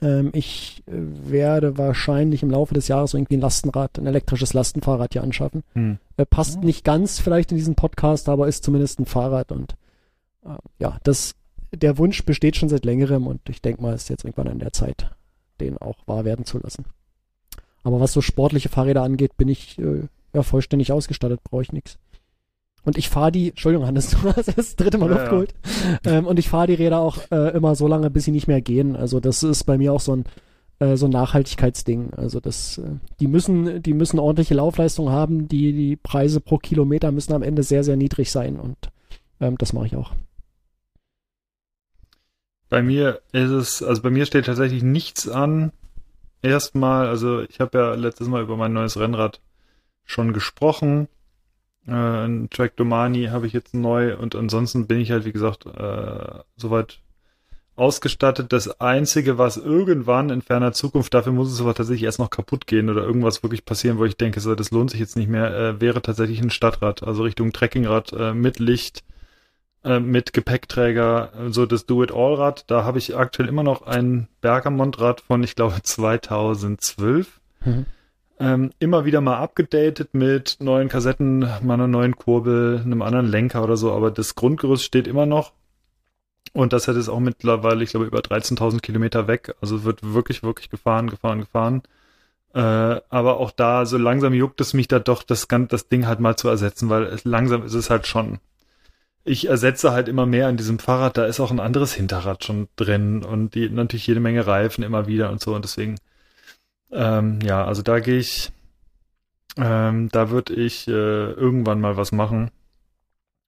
Ähm, ich äh, werde wahrscheinlich im Laufe des Jahres irgendwie ein Lastenrad, ein elektrisches Lastenfahrrad hier anschaffen. Hm. Äh, passt hm. nicht ganz vielleicht in diesen Podcast, aber ist zumindest ein Fahrrad und äh, ja, das der Wunsch besteht schon seit längerem und ich denke mal, es ist jetzt irgendwann an der Zeit, den auch wahr werden zu lassen. Aber was so sportliche Fahrräder angeht, bin ich äh, ja vollständig ausgestattet, brauche ich nichts. Und ich fahre die, Entschuldigung, Hannes, du hast das dritte Mal ja, Luft geholt. Ja. Ähm, und ich fahre die Räder auch äh, immer so lange, bis sie nicht mehr gehen. Also das ist bei mir auch so ein äh, so ein Nachhaltigkeitsding. Also das, äh, die müssen, die müssen ordentliche Laufleistung haben. Die die Preise pro Kilometer müssen am Ende sehr sehr niedrig sein und ähm, das mache ich auch. Bei mir ist es, also bei mir steht tatsächlich nichts an erstmal, also ich habe ja letztes Mal über mein neues Rennrad schon gesprochen. Äh, ein Track Domani habe ich jetzt neu und ansonsten bin ich halt, wie gesagt, äh, soweit ausgestattet. Das Einzige, was irgendwann in ferner Zukunft, dafür muss es aber tatsächlich erst noch kaputt gehen oder irgendwas wirklich passieren, wo ich denke, so, das lohnt sich jetzt nicht mehr, äh, wäre tatsächlich ein Stadtrad, also Richtung Trekkingrad äh, mit Licht, äh, mit Gepäckträger, so das Do-It-All-Rad. Da habe ich aktuell immer noch ein Bergamont-Rad von, ich glaube, 2012. Mhm. Ähm, immer wieder mal abgedatet mit neuen Kassetten, mal einer neuen Kurbel, einem anderen Lenker oder so, aber das Grundgerüst steht immer noch. Und das hat es auch mittlerweile, ich glaube, über 13.000 Kilometer weg. Also wird wirklich, wirklich gefahren, gefahren, gefahren. Äh, aber auch da, so langsam juckt es mich da doch, das, das Ding halt mal zu ersetzen, weil es, langsam ist es halt schon ich ersetze halt immer mehr an diesem Fahrrad. Da ist auch ein anderes Hinterrad schon drin und die, natürlich jede Menge Reifen immer wieder und so. Und deswegen, ähm, ja, also da gehe ich, ähm, da würde ich äh, irgendwann mal was machen.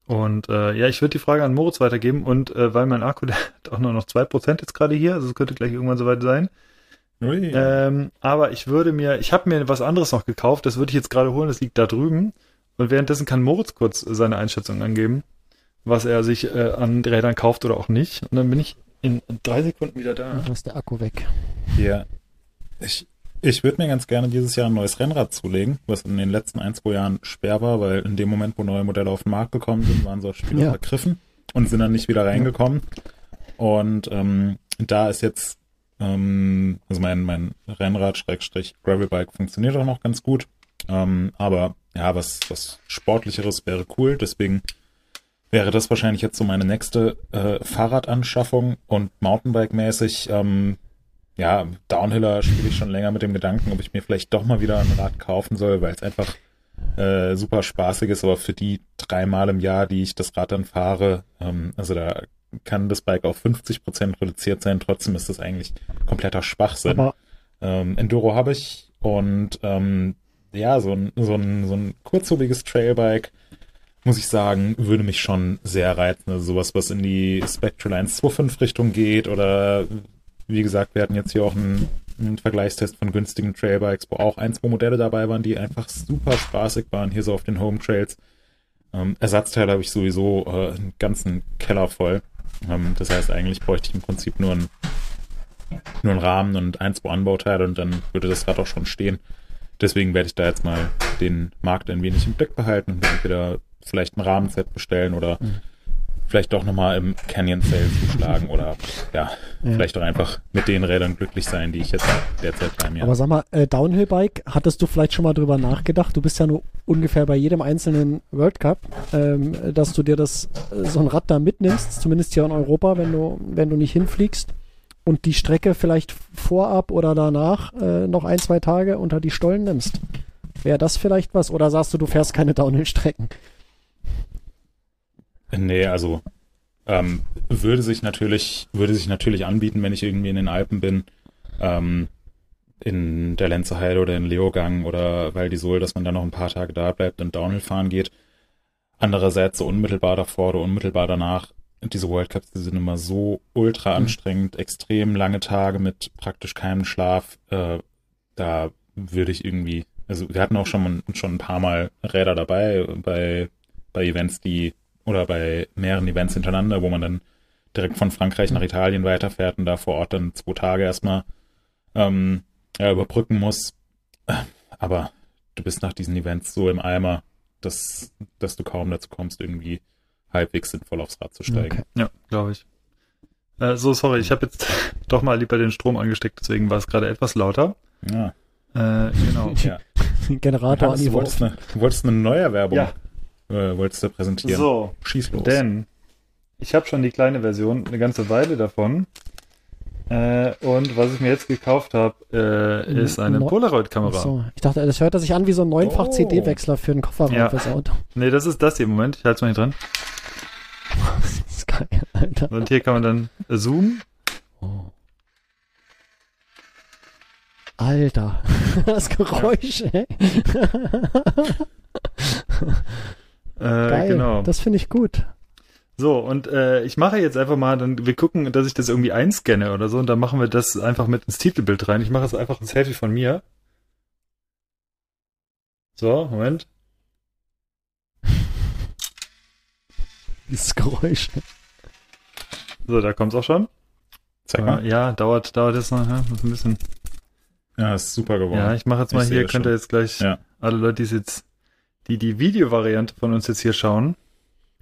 Und äh, ja, ich würde die Frage an Moritz weitergeben und äh, weil mein Akku, der hat auch nur noch zwei Prozent jetzt gerade hier, also es könnte gleich irgendwann soweit sein. Ähm, aber ich würde mir, ich habe mir was anderes noch gekauft, das würde ich jetzt gerade holen, das liegt da drüben. Und währenddessen kann Moritz kurz seine Einschätzung angeben was er sich äh, an Rädern kauft oder auch nicht. Und dann bin ich in drei Sekunden wieder da. Dann ist der Akku weg. Ja. Ich, Ich würde mir ganz gerne dieses Jahr ein neues Rennrad zulegen, was in den letzten ein, zwei Jahren schwer war, weil in dem Moment, wo neue Modelle auf den Markt gekommen sind, waren solche Spiele ja. vergriffen und sind dann nicht wieder reingekommen. Und ähm, da ist jetzt, ähm, also mein, mein Rennrad, Schrägstrich, Gravelbike funktioniert auch noch ganz gut. Ähm, aber ja, was, was Sportlicheres wäre cool. Deswegen wäre das wahrscheinlich jetzt so meine nächste äh, Fahrradanschaffung und Mountainbike-mäßig ähm, ja, Downhiller spiele ich schon länger mit dem Gedanken, ob ich mir vielleicht doch mal wieder ein Rad kaufen soll, weil es einfach äh, super spaßig ist, aber für die dreimal im Jahr, die ich das Rad dann fahre, ähm, also da kann das Bike auf 50 Prozent reduziert sein, trotzdem ist das eigentlich kompletter Schwachsinn. Aber ähm, Enduro habe ich und ähm, ja, so ein, so ein, so ein kurzhubiges Trailbike, muss ich sagen, würde mich schon sehr reizen. Also sowas, was in die Spectral 125 Richtung geht oder wie gesagt, wir hatten jetzt hier auch einen, einen Vergleichstest von günstigen Trailbikes, wo auch ein, zwei Modelle dabei waren, die einfach super spaßig waren, hier so auf den Home Trails. Ähm, Ersatzteile habe ich sowieso äh, einen ganzen Keller voll. Ähm, das heißt, eigentlich bräuchte ich im Prinzip nur einen, nur einen Rahmen und ein, zwei Anbauteile und dann würde das Rad auch schon stehen. Deswegen werde ich da jetzt mal den Markt ein wenig im Blick behalten und entweder vielleicht ein Rahmenset bestellen oder mhm vielleicht doch nochmal im Canyon Sale zuschlagen oder ja, ja, vielleicht doch einfach mit den Rädern glücklich sein, die ich jetzt derzeit bei mir habe. Aber sag mal, äh, Downhill Bike, hattest du vielleicht schon mal drüber nachgedacht? Du bist ja nur ungefähr bei jedem einzelnen World Cup, ähm, dass du dir das äh, so ein Rad da mitnimmst, zumindest hier in Europa, wenn du wenn du nicht hinfliegst und die Strecke vielleicht vorab oder danach äh, noch ein zwei Tage unter die Stollen nimmst. Wäre das vielleicht was? Oder sagst du, du fährst keine Downhill-Strecken? Nee, also ähm, würde sich natürlich, würde sich natürlich anbieten, wenn ich irgendwie in den Alpen bin, ähm, in der Lenzeheide oder in Leogang oder Val di Sol, dass man dann noch ein paar Tage da bleibt und Downhill fahren geht. Andererseits so unmittelbar davor oder unmittelbar danach, diese World Cups, die sind immer so ultra mhm. anstrengend, mhm. extrem lange Tage mit praktisch keinem Schlaf. Äh, da würde ich irgendwie, also wir hatten auch schon, schon ein paar Mal Räder dabei bei, bei Events, die oder bei mehreren Events hintereinander, wo man dann direkt von Frankreich nach Italien weiterfährt und da vor Ort dann zwei Tage erstmal ähm, ja, überbrücken muss. Aber du bist nach diesen Events so im Eimer, dass, dass du kaum dazu kommst, irgendwie halbwegs sinnvoll aufs Rad zu steigen. Okay. Ja, glaube ich. Äh, so, sorry, ich habe jetzt doch mal lieber den Strom angesteckt, deswegen war es gerade etwas lauter. Ja. Äh, genau. ja. Generator an die du wolltest, eine, du wolltest eine neue Werbung. Ja, äh, wolltest du präsentieren? So, schieß los. Denn ich habe schon die kleine Version eine ganze Weile davon. Äh, und was ich mir jetzt gekauft habe, äh, ist eine no Polaroid-Kamera. So, ich dachte, das hört sich an wie so ein neunfach CD-Wechsler für einen Kofferraum ja. fürs Auto. Nee, das ist das hier. Moment, ich halte es mal hier dran. das ist geil, Alter. Und hier kann man dann zoomen. Oh. Alter, das Geräusch, ja. ey. Äh, Geil, genau. Das finde ich gut. So, und äh, ich mache jetzt einfach mal, dann wir gucken, dass ich das irgendwie einscanne oder so, und dann machen wir das einfach mit ins Titelbild rein. Ich mache jetzt einfach ein Selfie von mir. So, Moment. Dieses Geräusch. So, da kommt's auch schon. Zeig mal. Äh, ja, dauert, dauert jetzt noch, ja, ein bisschen. Ja, ist super geworden. Ja, ich mache jetzt mal ich hier, könnt ihr jetzt gleich, ja. alle Leute, die es jetzt die die Videovariante von uns jetzt hier schauen.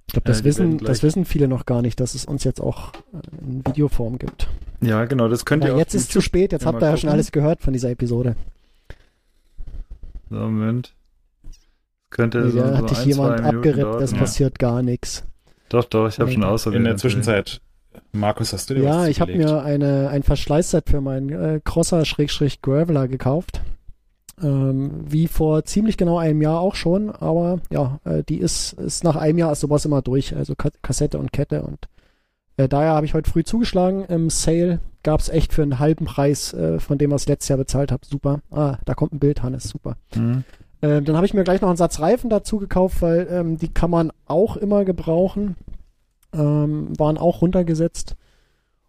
Ich glaube, das, äh, wissen, das wissen viele noch gar nicht, dass es uns jetzt auch äh, in Videoform gibt. Ja, genau, das könnt ihr auch. Jetzt ist es zu spät, jetzt habt ihr ja schon alles gehört von dieser Episode. So, Moment. Könnte nee, so, da hat so dich jemand abgerippt, das ja. passiert gar nichts. Doch, doch, ich habe schon ausprobiert. In der Zwischenzeit, Markus, hast du dir Ja, ich habe mir eine, ein Verschleißset für meinen äh, Crosser-Graveler gekauft. Ähm, wie vor ziemlich genau einem Jahr auch schon, aber ja, äh, die ist, ist nach einem Jahr ist sowas immer durch, also Kassette und Kette und äh, daher habe ich heute früh zugeschlagen. Im Sale gab es echt für einen halben Preis äh, von dem, was ich letztes Jahr bezahlt habe. Super. Ah, da kommt ein Bild, Hannes, super. Mhm. Ähm, dann habe ich mir gleich noch einen Satz Reifen dazu gekauft, weil ähm, die kann man auch immer gebrauchen. Ähm, waren auch runtergesetzt.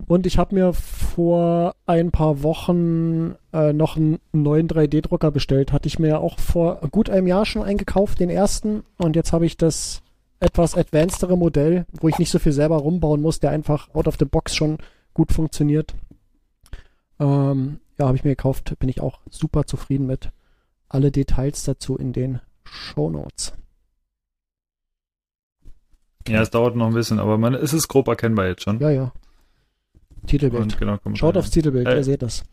Und ich habe mir vor ein paar Wochen äh, noch einen neuen 3D-Drucker bestellt. Hatte ich mir auch vor gut einem Jahr schon eingekauft, den ersten. Und jetzt habe ich das etwas advancedere Modell, wo ich nicht so viel selber rumbauen muss, der einfach out of the box schon gut funktioniert. Ähm, ja, habe ich mir gekauft, bin ich auch super zufrieden mit. Alle Details dazu in den Show Notes. Ja, es dauert noch ein bisschen, aber man, es ist grob erkennbar jetzt schon. Ja, ja. Titelbild. Genau, Schaut aufs Titelbild, äh, ihr seht das.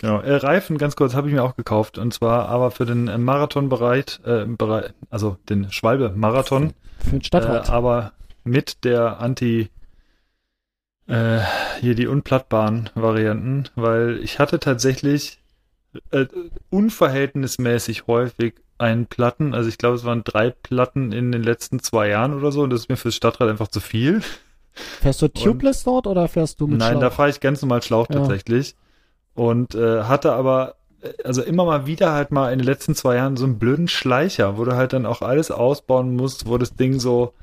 Genau, äh, Reifen, ganz kurz, habe ich mir auch gekauft. Und zwar aber für den Marathonbereich, äh, Bereich, also den Schwalbe-Marathon. Für den Stadtrad. Äh, aber mit der Anti- äh, hier die unplattbaren Varianten, weil ich hatte tatsächlich äh, unverhältnismäßig häufig einen Platten, also ich glaube, es waren drei Platten in den letzten zwei Jahren oder so und das ist mir fürs Stadtrad einfach zu viel. Fährst du tubeless dort oder fährst du mit Nein, Schlauch? da fahre ich ganz normal Schlauch ja. tatsächlich und äh, hatte aber äh, also immer mal wieder halt mal in den letzten zwei Jahren so einen blöden Schleicher, wo du halt dann auch alles ausbauen musst, wo das Ding so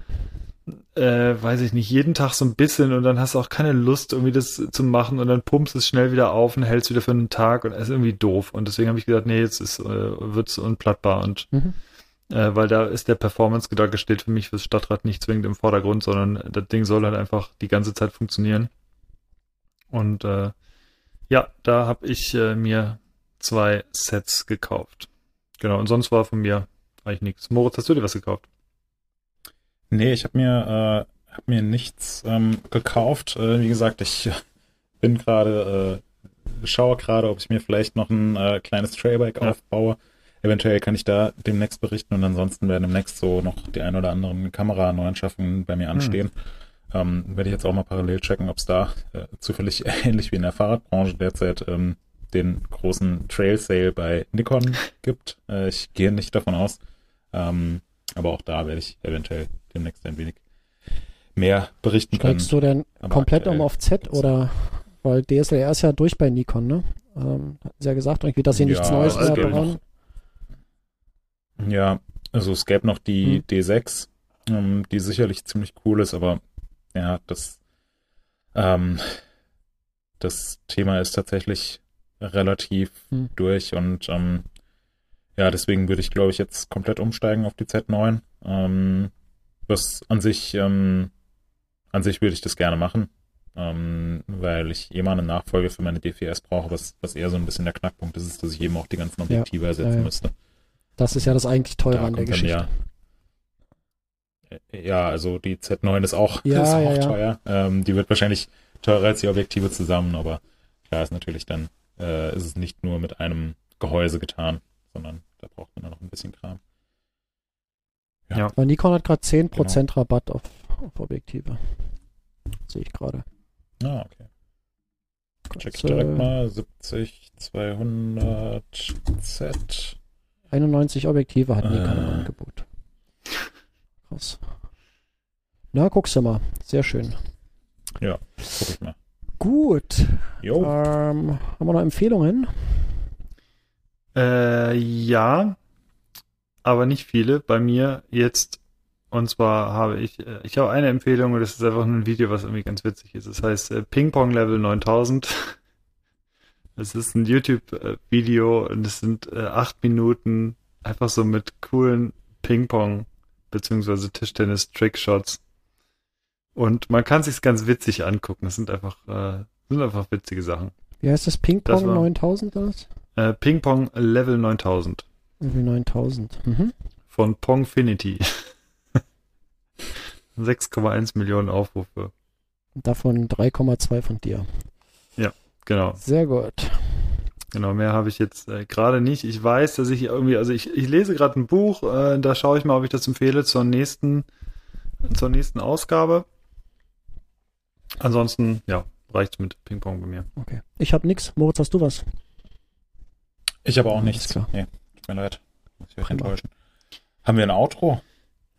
äh, weiß ich nicht, jeden Tag so ein bisschen und dann hast du auch keine Lust, irgendwie das zu machen und dann pumpst es schnell wieder auf und hältst wieder für einen Tag und es ist irgendwie doof. Und deswegen habe ich gesagt, nee, jetzt ist, äh, wird's unplattbar und mhm. Äh, weil da ist der Performance-Gedanke steht für mich fürs Stadtrad nicht zwingend im Vordergrund, sondern das Ding soll halt einfach die ganze Zeit funktionieren. Und äh, ja, da habe ich äh, mir zwei Sets gekauft. Genau, und sonst war von mir eigentlich nichts. Moritz, hast du dir was gekauft? Nee, ich habe mir, äh, hab mir nichts ähm, gekauft. Äh, wie gesagt, ich bin gerade, äh, schaue gerade, ob ich mir vielleicht noch ein äh, kleines Trailbike ja. aufbaue. Eventuell kann ich da demnächst berichten und ansonsten werden demnächst so noch die ein oder anderen Kameraneuanschaffungen bei mir hm. anstehen. Hm. Ähm, werde ich jetzt auch mal parallel checken, ob es da äh, zufällig ähnlich wie in der Fahrradbranche derzeit ähm, den großen Trail Sale bei Nikon gibt. Äh, ich gehe nicht davon aus. Ähm, aber auch da werde ich eventuell demnächst ein wenig mehr berichten Steigst können. du denn komplett um auf Z oder weil DSLR ist ja durch bei Nikon, ne? Ähm, hatten sie ja gesagt, irgendwie, dass sie ja, nichts Neues mehr bauen. Ja, also es gäbe noch die hm. D6, ähm, die sicherlich ziemlich cool ist, aber ja, das, ähm, das Thema ist tatsächlich relativ hm. durch und ähm, ja, deswegen würde ich, glaube ich, jetzt komplett umsteigen auf die Z9. Ähm, was an sich, ähm, an sich würde ich das gerne machen, ähm, weil ich eh mal eine Nachfolge für meine DVS brauche, was, was eher so ein bisschen der Knackpunkt ist, ist, dass ich eben auch die ganzen Objektive ja, ersetzen ja, müsste. Das ist ja das eigentlich teure da an der Geschichte. Ja, äh, ja, also die Z9 ist auch, ja, ist auch teuer. Ähm, die wird wahrscheinlich teurer als die Objektive zusammen, aber klar ist natürlich dann, äh, ist es nicht nur mit einem Gehäuse getan, sondern da braucht man dann noch ein bisschen Kram. Ja. Weil Nikon hat gerade 10% genau. Rabatt auf, auf Objektive. Sehe ich gerade. Ah, okay. Check ich direkt mal. 70, 200 Z. 91 Objektive hat Nikon äh. im Angebot. Krass. Na, guckst du mal. Sehr schön. Ja, guck ich mal. Gut. Jo. Ähm, haben wir noch Empfehlungen? Äh, ja aber nicht viele. Bei mir jetzt, und zwar habe ich, äh, ich habe eine Empfehlung und das ist einfach ein Video, was irgendwie ganz witzig ist. Das heißt äh, Ping Pong Level 9000. Es ist ein YouTube-Video und es sind äh, acht Minuten einfach so mit coolen Ping-Pong beziehungsweise Tischtennis-Trickshots. Und man kann sich's ganz witzig angucken. Es sind einfach, äh, sind einfach witzige Sachen. Wie heißt das? Ping-Pong 9000 oder was? Äh, Ping-Pong Level 9000. Irgendwie 9000. Mhm. Von Pongfinity. 6,1 Millionen Aufrufe. Davon 3,2 von dir. Genau. Sehr gut. Genau, mehr habe ich jetzt äh, gerade nicht. Ich weiß, dass ich irgendwie, also ich, ich lese gerade ein Buch, äh, da schaue ich mal, ob ich das empfehle zur nächsten, zur nächsten Ausgabe. Ansonsten, ja, reicht's mit Ping-Pong bei mir. Okay. Ich habe nichts. Moritz, hast du was? Ich habe auch nichts. Nee mir leid. Muss ich euch enttäuschen. Haben wir ein Outro?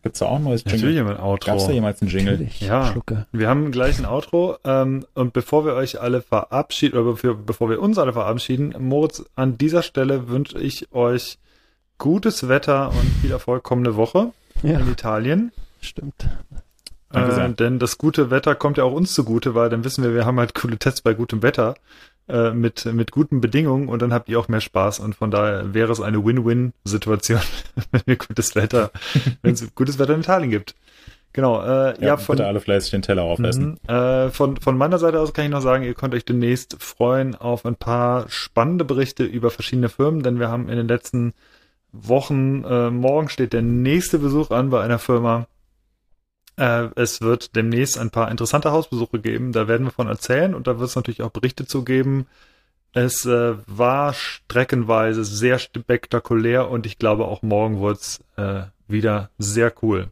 Gibt's da auch ein neues Jingle? Natürlich ein Outro. Gab's da jemals ein Jingle? Natürlich. Ja, Schlucke. wir haben gleich ein Outro. Ähm, und bevor wir euch alle verabschieden, oder bevor, bevor wir uns alle verabschieden, Moritz, an dieser Stelle wünsche ich euch gutes Wetter und viel Erfolg kommende Woche ja. in Italien. Stimmt. Äh, denn das gute Wetter kommt ja auch uns zugute, weil dann wissen wir, wir haben halt coole Tests bei gutem Wetter. Äh, mit, mit guten Bedingungen und dann habt ihr auch mehr Spaß und von daher wäre es eine Win-Win-Situation, wenn wir gutes Wetter, wenn es gutes Wetter in Italien gibt. Genau, äh, ja, ja von, bitte alle fleißig den Teller aufessen. Mhm, äh, von, von meiner Seite aus kann ich noch sagen, ihr könnt euch demnächst freuen auf ein paar spannende Berichte über verschiedene Firmen, denn wir haben in den letzten Wochen, äh, morgen steht der nächste Besuch an bei einer Firma. Äh, es wird demnächst ein paar interessante Hausbesuche geben, da werden wir von erzählen und da wird es natürlich auch Berichte zu geben. Es äh, war streckenweise sehr spektakulär und ich glaube auch morgen wird es äh, wieder sehr cool.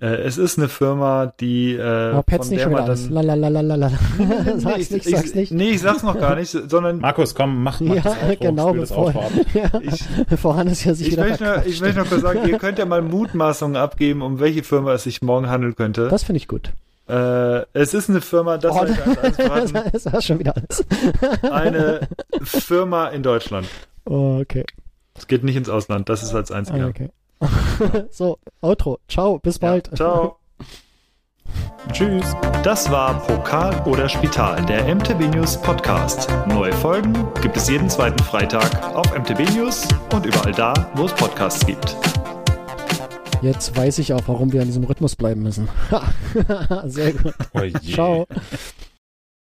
Äh, es ist eine Firma, die äh, oh, von der man dann... Lalalala. sag's nicht, sag's nicht. Nee, ich sag's noch gar nicht, sondern... Markus, komm, mach, mach ja, das Outro, genau, bevor, ja, ich, bevor Hannes ja sich ich möchte, nur, ich möchte noch kurz sagen, ihr könnt ja mal Mutmaßungen abgeben, um welche Firma es sich morgen handeln könnte. Das finde ich gut. Äh, es ist eine Firma, das oh, das war schon wieder alles. eine Firma in Deutschland. Oh, okay. Es geht nicht ins Ausland, das ist als einziger. Okay. so, Outro. Ciao, bis bald. Ja, ciao. Tschüss. Das war Pokal oder Spital, der MTB News Podcast. Neue Folgen gibt es jeden zweiten Freitag auf MTB News und überall da, wo es Podcasts gibt. Jetzt weiß ich auch, warum wir an diesem Rhythmus bleiben müssen. Sehr gut. Oh Ciao.